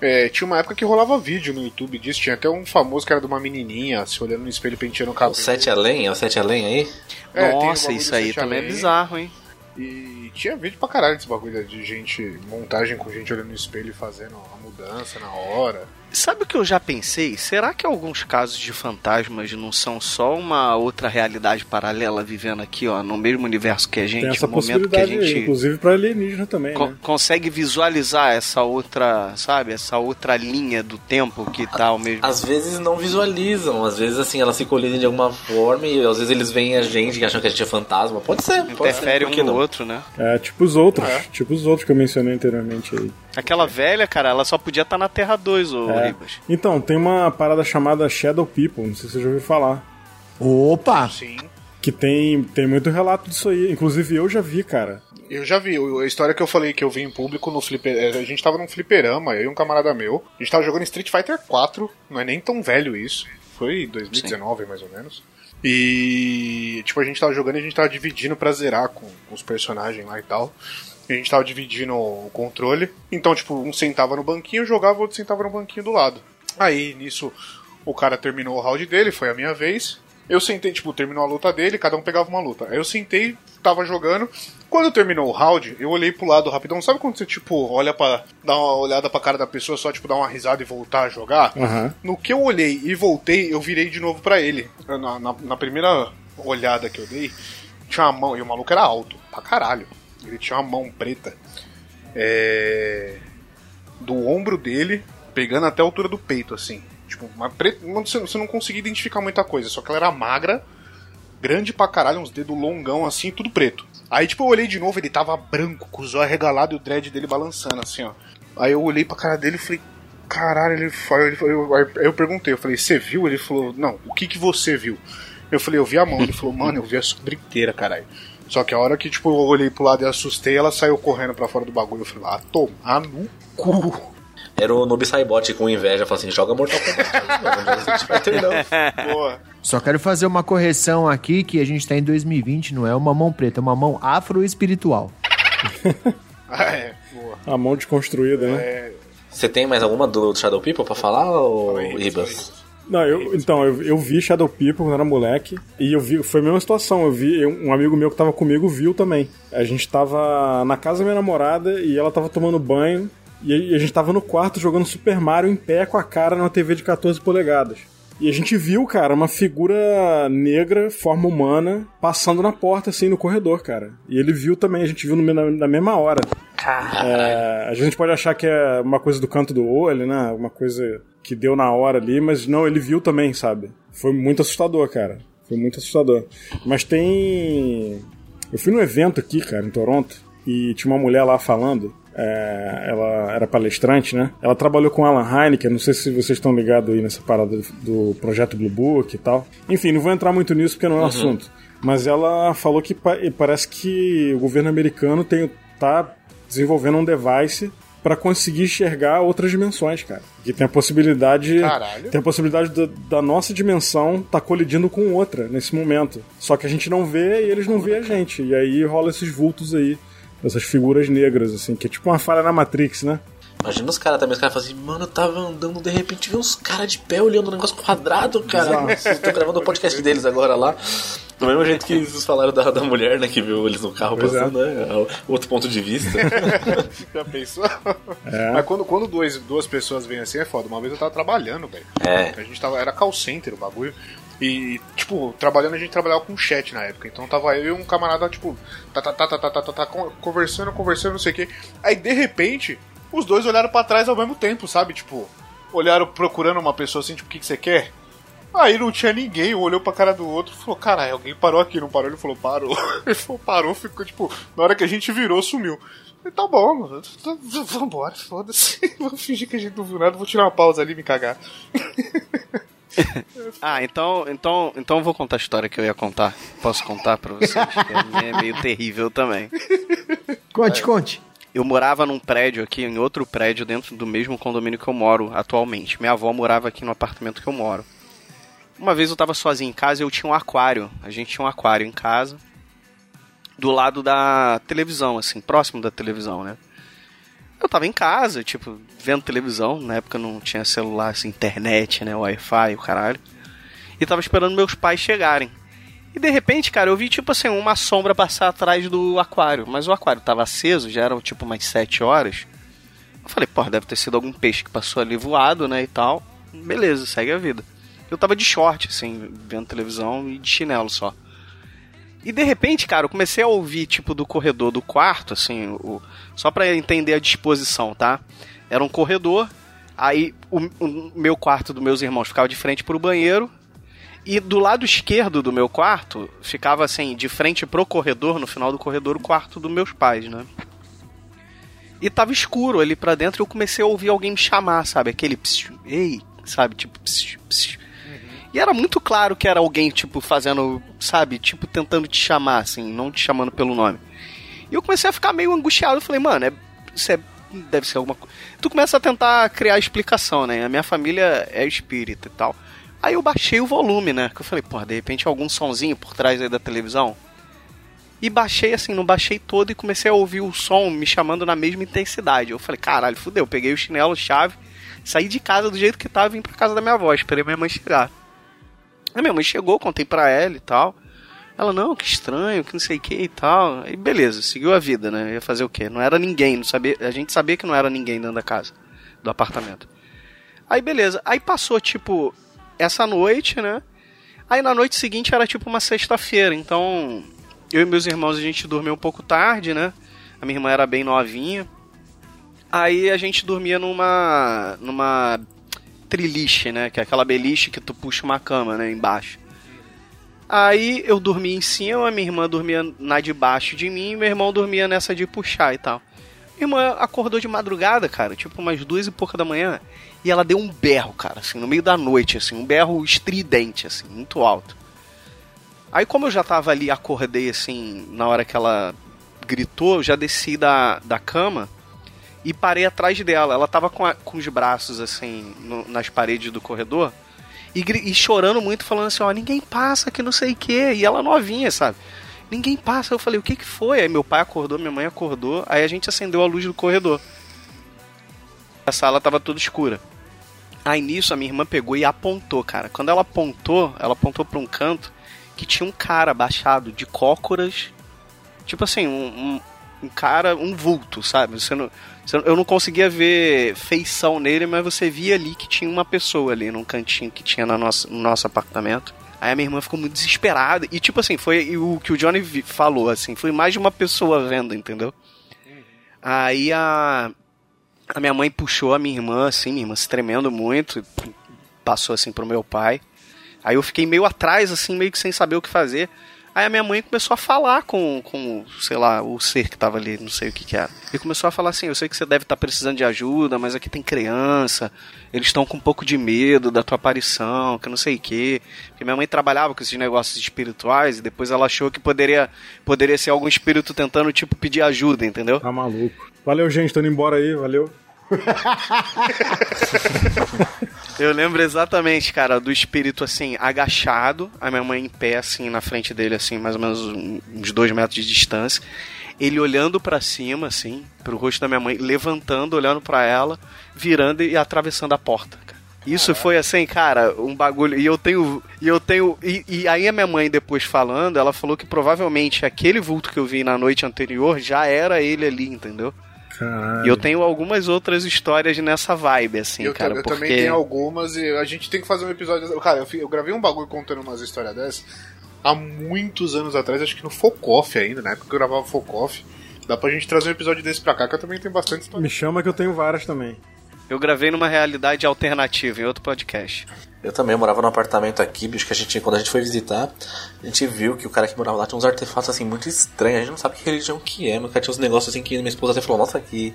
É, tinha uma época que rolava vídeo no YouTube disso. Tinha até um famoso que era de uma menininha se olhando no espelho penteando o O cabelo. sete além? É o sete além aí? É, o Nossa, isso aí também é além. bizarro, hein? E tinha vídeo pra caralho desse bagulho de gente, montagem com gente olhando no espelho e fazendo a mudança na hora. Sabe o que eu já pensei? Será que alguns casos de fantasmas não são só uma outra realidade paralela vivendo aqui, ó, no mesmo universo que a gente, Tem essa no momento que a possibilidade aí, gente inclusive pra alienígena também, co- né? consegue visualizar essa outra, sabe, essa outra linha do tempo que tá ao mesmo Às vezes não visualizam, às vezes assim, elas se colidem de alguma forma e às vezes eles veem a gente que acham que a gente é fantasma. Pode ser, pode interfere ser, um no não? outro, né? É, tipo os outros, tipo os outros que eu mencionei anteriormente aí. Aquela velha, cara, ela só podia estar na Terra 2, ô É. Ribas. Então, tem uma parada chamada Shadow People, não sei se você já ouviu falar. Opa! Sim. Que tem, tem muito relato disso aí. Inclusive eu já vi, cara. Eu já vi, a história que eu falei que eu vi em público no flipper. A gente tava num fliperama, eu e um camarada meu. A gente tava jogando Street Fighter 4, não é nem tão velho isso. Foi 2019, mais ou menos. E tipo, a gente tava jogando e a gente tava dividindo pra zerar com, com os personagens lá e tal. E a gente tava dividindo o controle. Então, tipo, um sentava no banquinho, jogava, o outro sentava no banquinho do lado. Aí, nisso, o cara terminou o round dele, foi a minha vez. Eu sentei, tipo, terminou a luta dele, cada um pegava uma luta. Aí eu sentei, tava jogando. Quando terminou o round, eu olhei pro lado rapidão. Sabe quando você, tipo, olha pra dar uma olhada pra cara da pessoa, só, tipo, dar uma risada e voltar a jogar? Aham. No que eu olhei e voltei, eu virei de novo pra ele. Na, na- na primeira olhada que eu dei, tinha uma mão, e o maluco era alto, pra caralho. Ele tinha uma mão preta. É. Do ombro dele, pegando até a altura do peito, assim. Tipo, uma preta. Você não conseguia identificar muita coisa, só que ela era magra, grande pra caralho, uns dedos longão assim, tudo preto. Aí, tipo, eu olhei de novo, ele tava branco, com o zóio arregalado e o dread dele balançando, assim, ó. Aí eu olhei pra cara dele e falei, caralho, ele foi. Ele eu, eu perguntei, eu falei, você viu? Ele falou, não, o que que você viu? Eu falei, eu vi a mão. Ele falou, mano, eu vi a sombra inteira, caralho. Só que a hora que, tipo, eu olhei pro lado e assustei, ela saiu correndo pra fora do bagulho. Eu falei, ah, tomar no cu. Era o Noob Saibot com inveja, falou assim, joga Mortal Kombat. não, não. Boa. Só quero fazer uma correção aqui que a gente tá em 2020, não é uma mão preta, é uma mão afro-espiritual. Ah, é, boa. A mão desconstruída, né? É, Você tem mais alguma do Shadow People pra falar, ou Fala Não, eu, então, eu, eu vi Shadow People quando era moleque. E eu vi, foi a mesma situação. Eu vi, eu- um amigo meu que tava comigo viu também. A gente tava na casa da minha namorada e ela tava tomando banho. E a gente tava no quarto jogando Super Mario em pé com a cara numa TV de 14 polegadas. E a gente viu, cara, uma figura negra, forma humana, passando na porta, assim, no corredor, cara. E ele viu também, a gente viu no, na, na mesma hora. É, a gente pode achar que é uma coisa do canto do olho, né? Uma coisa que deu na hora ali, mas não, ele viu também, sabe? Foi muito assustador, cara. Foi muito assustador. Mas tem. Eu fui num evento aqui, cara, em Toronto, e tinha uma mulher lá falando. É, ela era palestrante, né? Ela trabalhou com Alan Heineken, não sei se vocês estão ligados aí nessa parada do, projeto Blue Book e tal. Enfim, não vou entrar muito nisso porque não é o Uhum. assunto. Mas ela falou que pa- parece que o governo americano tem, tá desenvolvendo um device para conseguir enxergar outras dimensões, cara. Que tem a possibilidade. Caralho. Tem a possibilidade da, da nossa dimensão tá colidindo com outra nesse momento. Só que a gente não vê e eles não vê a gente. E aí rola esses vultos aí. Essas figuras negras, assim, que é tipo uma falha na Matrix, né? Imagina os caras também, os caras falam assim, mano, eu tava andando, de repente vi uns caras de pé olhando um negócio quadrado, cara. Estão gravando o podcast deles agora lá. Do mesmo jeito que eles falaram da, da mulher, né, que viu eles no carro pois é. passando, né, é. né? Outro ponto de vista. Já pensou? É. Mas quando, quando dois, duas pessoas vêm assim é foda. Uma vez eu tava trabalhando, velho. É. A gente tava. Era call center o bagulho. E, tipo, trabalhando, a gente trabalhava com chat na época. Então tava eu e um camarada, tipo, tá, tá, tá, tá, tá, tá, tá, tá conversando, conversando, não sei o quê. Aí, de repente, os dois olharam para trás ao mesmo tempo, sabe? Tipo, olharam procurando uma pessoa assim, tipo, o que, que você quer? Aí não tinha ninguém, um olhou pra cara do outro e falou, caralho, alguém parou aqui, não parou? Ele falou, parou. Ele falou, parou, ficou tipo, na hora que a gente virou, sumiu. Eu, tá bom, mano, vambora, foda-se. Vou fingir que a gente não viu nada, vou tirar uma pausa ali e me cagar. Ah, então, então, então eu vou contar a história que eu ia contar. Posso contar pra vocês? Que é meio terrível também. Conte, conte. Eu morava num prédio aqui, em outro prédio, dentro do mesmo condomínio que eu moro atualmente. Minha avó morava aqui no apartamento que eu moro. Uma vez eu tava sozinho em casa eu tinha um aquário. A gente tinha um aquário em casa. Do lado da televisão, assim, próximo da televisão, né? Eu tava em casa, tipo, vendo televisão. Na época não tinha celular, assim, internet, né? Wi-Fi, o caralho. E tava esperando meus pais chegarem. E de repente, cara, eu vi, tipo assim, uma sombra passar atrás do aquário. Mas o aquário tava aceso, já eram tipo umas 7 horas. Eu falei, pô, deve ter sido algum peixe que passou ali voado, né, e tal. Beleza, segue a vida. Eu tava de short, assim, vendo televisão e de chinelo só. E de repente, cara, eu comecei a ouvir, tipo, do corredor do quarto, assim, o... só pra entender a disposição, tá? Era um corredor, aí o, o meu quarto dos meus irmãos ficava de frente pro banheiro, e do lado esquerdo do meu quarto, ficava assim, de frente pro corredor, no final do corredor, o quarto dos meus pais, né? E tava escuro ali pra dentro e eu comecei a ouvir alguém me chamar, sabe? Aquele psiu, ei, sabe? Tipo, psiu, psiu. E era muito claro que era alguém, tipo, fazendo, sabe? Tipo, tentando te chamar, assim, não te chamando pelo nome. E eu comecei a ficar meio angustiado. Eu falei, mano, é, isso é, deve ser alguma coisa. Tu começa a tentar criar explicação, né? A minha família é espírita e tal. Aí eu baixei o volume, né? Que eu falei, pô, de repente algum sonzinho por trás aí da televisão. E baixei assim, não baixei todo e comecei a ouvir o som me chamando na mesma intensidade. Eu falei, caralho, fudeu. Peguei o chinelo, chave, saí de casa do jeito que tava e vim pra casa da minha avó. Esperei minha mãe chegar. Aí minha mãe chegou, contei pra ela e tal. Ela, não, que estranho, que não sei o que e tal. Aí beleza, seguiu a vida, né? Ia fazer o quê? Não era ninguém, não sabia, a gente sabia que não era ninguém dentro da casa, do apartamento. Aí beleza, aí passou tipo essa noite, né? Aí na noite seguinte era tipo uma sexta-feira, então eu e meus irmãos a gente dormiu um pouco tarde, né? A minha irmã era bem novinha. Aí a gente dormia numa numa triliche, né? Que é aquela beliche que tu puxa uma cama, né? Embaixo. Aí eu dormia em cima, minha irmã dormia na de baixo de mim, meu irmão dormia nessa de puxar e tal. Minha irmã acordou de madrugada, cara, tipo umas duas e pouca da manhã, e ela deu um berro, cara, assim, no meio da noite, assim, um berro estridente, assim, muito alto. Aí como eu já tava ali, acordei, assim, na hora que ela gritou, eu já desci da, da cama e parei atrás dela. Ela tava com, a- com os braços, assim, no- nas paredes do corredor, e, e chorando muito, falando assim, ó, ninguém passa, que não sei o que, e ela novinha, sabe? Ninguém passa. Eu falei, o que que foi? Aí meu pai acordou, minha mãe acordou, aí a gente acendeu a luz do corredor. A sala tava toda escura. Aí nisso a minha irmã pegou e apontou, cara. Quando ela apontou, ela apontou pra um canto que tinha um cara abaixado de cócoras. Tipo assim, um, um, um cara, um vulto, sabe? Você não, Eu não conseguia ver feição nele, mas você via ali que tinha uma pessoa ali num cantinho que tinha no nosso, no nosso apartamento. Aí a minha irmã ficou muito desesperada. E tipo assim, foi o que o Johnny falou, assim, foi mais de uma pessoa vendo, entendeu? Aí a, a minha mãe puxou a minha irmã, assim, minha irmã se tremendo muito, passou assim pro meu pai. Aí eu fiquei meio atrás, assim, meio que sem saber o que fazer. Aí a minha mãe começou a falar com, com sei lá, o ser que tava ali, não sei o que que era. E começou a falar assim, eu sei que você deve estar tá precisando de ajuda, mas aqui tem criança, eles estão com um pouco de medo da tua aparição, que não sei o que. Porque minha mãe trabalhava com esses negócios espirituais e depois ela achou que poderia, poderia ser algum espírito tentando, tipo, pedir ajuda, entendeu? Tá maluco. Valeu, gente, tô indo embora aí, valeu. Eu lembro exatamente, cara, do espírito assim, agachado, a minha mãe em pé, assim, na frente dele, assim, mais ou menos uns dois metros de distância. Ele olhando para cima, assim, pro rosto da minha mãe, levantando, olhando para ela, virando e atravessando a porta, cara. Isso foi assim, cara, um bagulho. E eu tenho. E eu tenho. E, e, aí a minha mãe, depois falando, ela falou que provavelmente aquele vulto que eu vi na noite anterior já era ele ali, entendeu? Caralho. E eu tenho algumas outras histórias nessa vibe, assim, eu, cara. Eu porque... também tenho algumas e a gente tem que fazer um episódio. Cara, eu, eu gravei um bagulho contando umas histórias dessas há muitos anos atrás, acho que no Focoff ainda, na época que eu gravava Focoff. Dá pra gente trazer um episódio desse pra cá, que eu também tenho bastante história. Me chama que eu tenho várias também. Eu gravei numa realidade alternativa em outro podcast. Eu também morava num apartamento aqui, bicho, que a gente, quando a gente foi visitar, a gente viu que o cara que morava lá tinha uns artefatos assim muito estranhos. A gente não sabe que religião que é, mas o cara tinha uns negócios assim que minha esposa até falou, nossa, que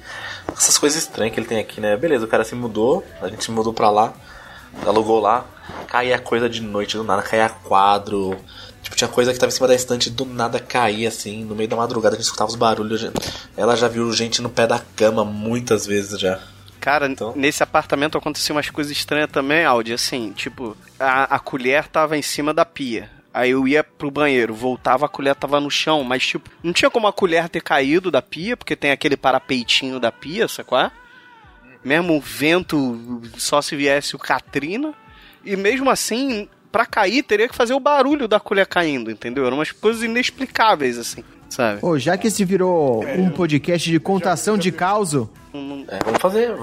essas coisas estranhas que ele tem aqui, né? Beleza, o cara se mudou, a gente mudou pra lá, alugou lá, caía coisa de noite, do nada, caía quadro. Tipo, tinha coisa que tava em cima da estante, do nada caía assim, no meio da madrugada a gente escutava os barulhos. Ela já viu gente no pé da cama muitas vezes já. Cara, então... nesse apartamento aconteceu umas coisas estranhas também, Audi. Assim, tipo, a, a colher tava em cima da pia. Aí eu ia pro banheiro, voltava, a colher tava no chão, mas tipo, não tinha como a colher ter caído da pia, porque tem aquele parapeitinho da pia, sabe qual é? Mesmo o vento, só se viesse o Katrina. E mesmo assim, para cair, teria que fazer o barulho da colher caindo, entendeu? Eram umas coisas inexplicáveis, assim, sabe? Ô, já que esse virou um podcast de contação de causo, é, vamos fazer.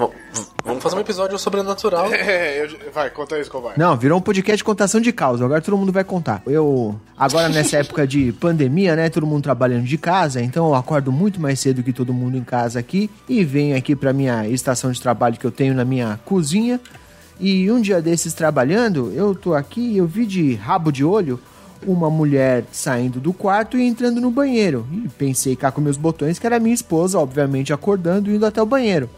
Vamos fazer um episódio sobrenatural. É, eu, vai, conta isso, vai. Não, virou um podcast de contação de causa. Agora todo mundo vai contar. Eu. Agora, nessa época de pandemia, né? Todo mundo trabalhando de casa, então eu acordo muito mais cedo que todo mundo em casa aqui e venho aqui pra minha estação de trabalho que eu tenho na minha cozinha. E um dia desses trabalhando, eu tô aqui e eu vi de rabo de olho uma mulher saindo do quarto e entrando no banheiro. E pensei cá com meus botões que era minha esposa, obviamente acordando e indo até o banheiro.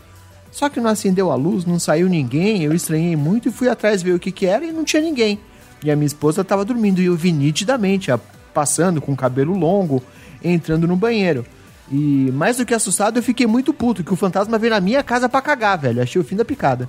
Só que não acendeu a luz, não saiu ninguém, eu estranhei muito e fui atrás ver o que, que era e não tinha ninguém. E a minha esposa estava dormindo e eu vi nitidamente, passando com o cabelo longo, entrando no banheiro. E mais do que assustado, eu fiquei muito puto, que o fantasma veio na minha casa para cagar, velho. Achei o fim da picada.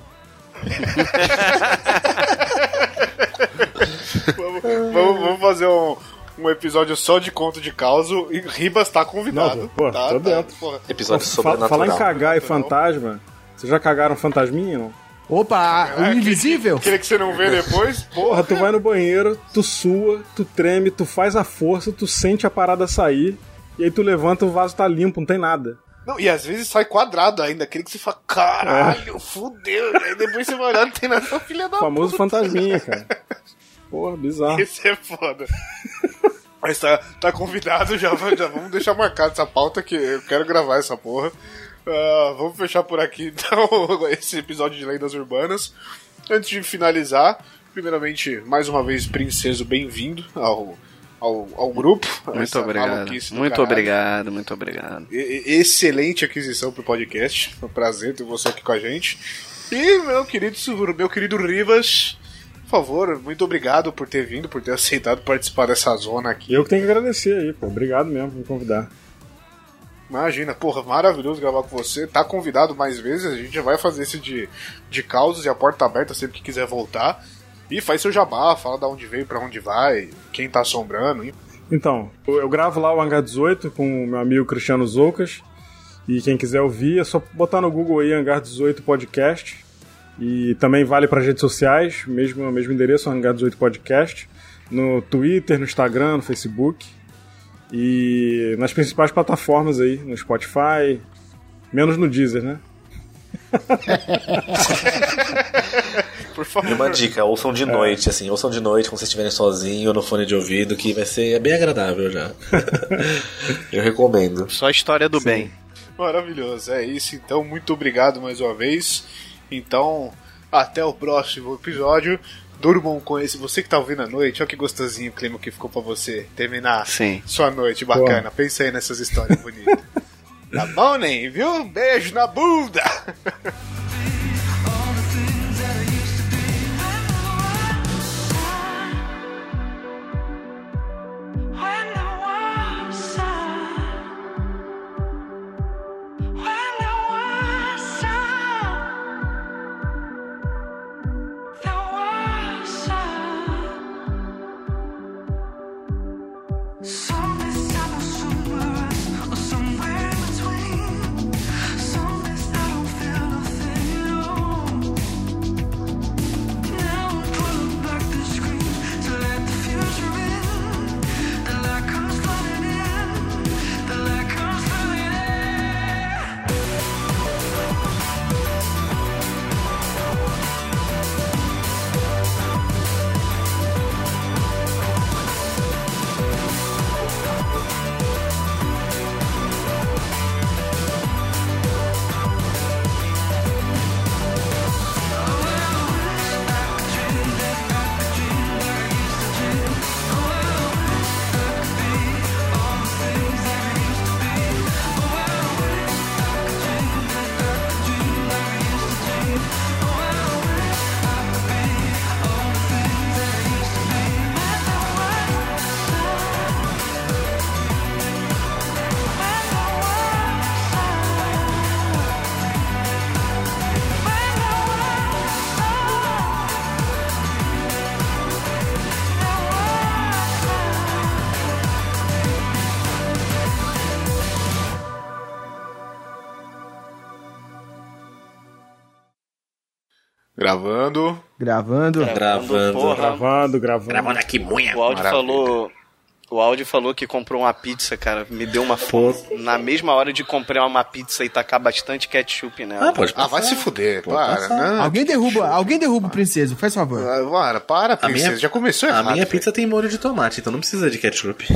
vamos, vamos, vamos, fazer um, um episódio só de conto de causa e Ribas tá convidado. Não, pô, tá, tô dentro. Tá, episódio sobrenatural. Falar em cagar e fantasma, vocês já cagaram fantasminha, não? Opa, o é, invisível? Aquele que você não vê depois? Porra, tu vai no banheiro, tu sua, tu treme, tu faz a força, tu sente a parada sair, e aí tu levanta, o vaso tá limpo, não tem nada. Não, e às vezes sai quadrado ainda, aquele que você fala, caralho, é. fudeu. Aí depois você vai olhar, não tem nada, filha da O famoso puta. fantasminha, cara. Porra, bizarro. Esse é foda. Mas tá, tá convidado, já, já vamos deixar marcado essa pauta que eu quero gravar essa porra. Uh, vamos fechar por aqui então esse episódio de Lendas Urbanas. Antes de finalizar, primeiramente, mais uma vez, Princeso, bem-vindo ao, ao, ao grupo. Muito obrigado. Muito caralho. obrigado, muito obrigado. E, excelente aquisição pro podcast. Foi um prazer ter você aqui com a gente. E meu querido, meu querido Rivas, favor, muito obrigado por ter vindo, por ter aceitado participar dessa zona aqui. Eu que tenho que agradecer aí, pô. Obrigado mesmo por me convidar. Imagina, porra, maravilhoso gravar com você. Tá convidado mais vezes, a gente já vai fazer esse de, de causas e a porta tá aberta sempre que quiser voltar. E faz seu jabá, fala da onde veio, para onde vai, quem tá assombrando. Então, eu gravo lá o Hangar 18 com o meu amigo Cristiano Zoucas. E quem quiser ouvir, é só botar no Google aí Hangar 18 Podcast. E também vale para redes sociais, mesmo mesmo endereço, Hangar 18 Podcast, no Twitter, no Instagram, no Facebook e nas principais plataformas aí, no Spotify, menos no Deezer, né? Por favor. E uma dica, ouçam de noite, assim, ouçam de noite quando vocês estiverem sozinhos no fone de ouvido, que vai ser é bem agradável já. Eu recomendo. Só a história do bem. Maravilhoso, é isso. Então, muito obrigado mais uma vez. Então, até o próximo episódio. Durmam com esse. Você que tá ouvindo à noite, olha que gostosinho o clima que ficou pra você terminar Sim. sua noite bacana. Pensa aí nessas histórias bonitas. tá bom, nem, viu? Beijo na bunda! Gravando. Gravando. Gravando. porra. Gravando, gravando. Gravando aqui, munha. O áudio Maravilha. falou. O áudio falou que comprou uma pizza, cara. Me deu uma fome. Na mesma hora de comprar uma pizza e tacar bastante ketchup nela. Ah, pode Ah, vai se fuder, para. Não. Alguém derruba, alguém derruba o princeso, faz favor. Ah, Para, para, princesa. minha- Já começou A errado. minha velho. pizza tem molho de tomate, então não precisa de ketchup.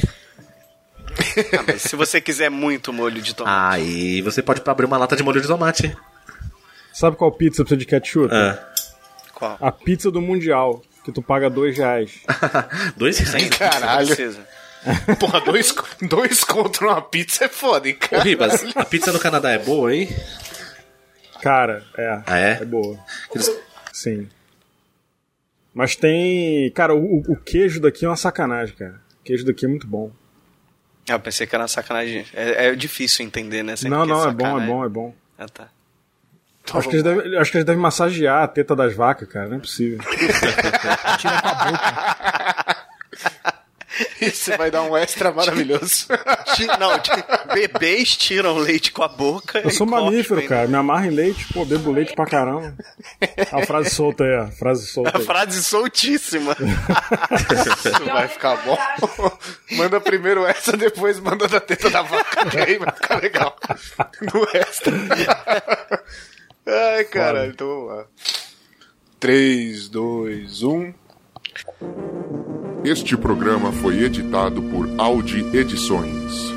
Ah, mas se você quiser muito molho de tomate. Aí você pode abrir uma lata de molho de tomate. Sabe qual pizza precisa de ketchup? Ah. Qual? A pizza do Mundial, que tu paga dois reais. Dois reais? Caralho. Porra, dois, dois contra uma pizza é foda, hein, Ô, cara? Ribas, a pizza no Canadá é boa, hein? Cara, é. Ah, é? É boa. Eles- Sim. Mas tem. Cara, o, o queijo daqui é uma sacanagem, cara. O queijo daqui é muito bom. Ah, eu pensei que era sacanagem. É, é difícil entender, né? Sempre não, que não, é bom, é bom, é bom. Ah, tá. Acho que, eles devem, acho que eles devem massagear a teta das vacas, cara. Não é possível. Tira com a boca. Isso vai dar um extra maravilhoso. Não, bebês tiram leite com a boca. Eu sou mamífero, cospem. cara. Me amarro em leite, pô, bebo leite pra caramba. A frase solta aí, ó. Frase solta A aí. frase soltíssima. Isso vai ficar bom. Manda primeiro essa, depois manda da teta da vaca, que aí vai ficar legal. No extra. Ai, caralho, então vamos lá. 3, 2, 1. Este programa foi editado por Audi Edições.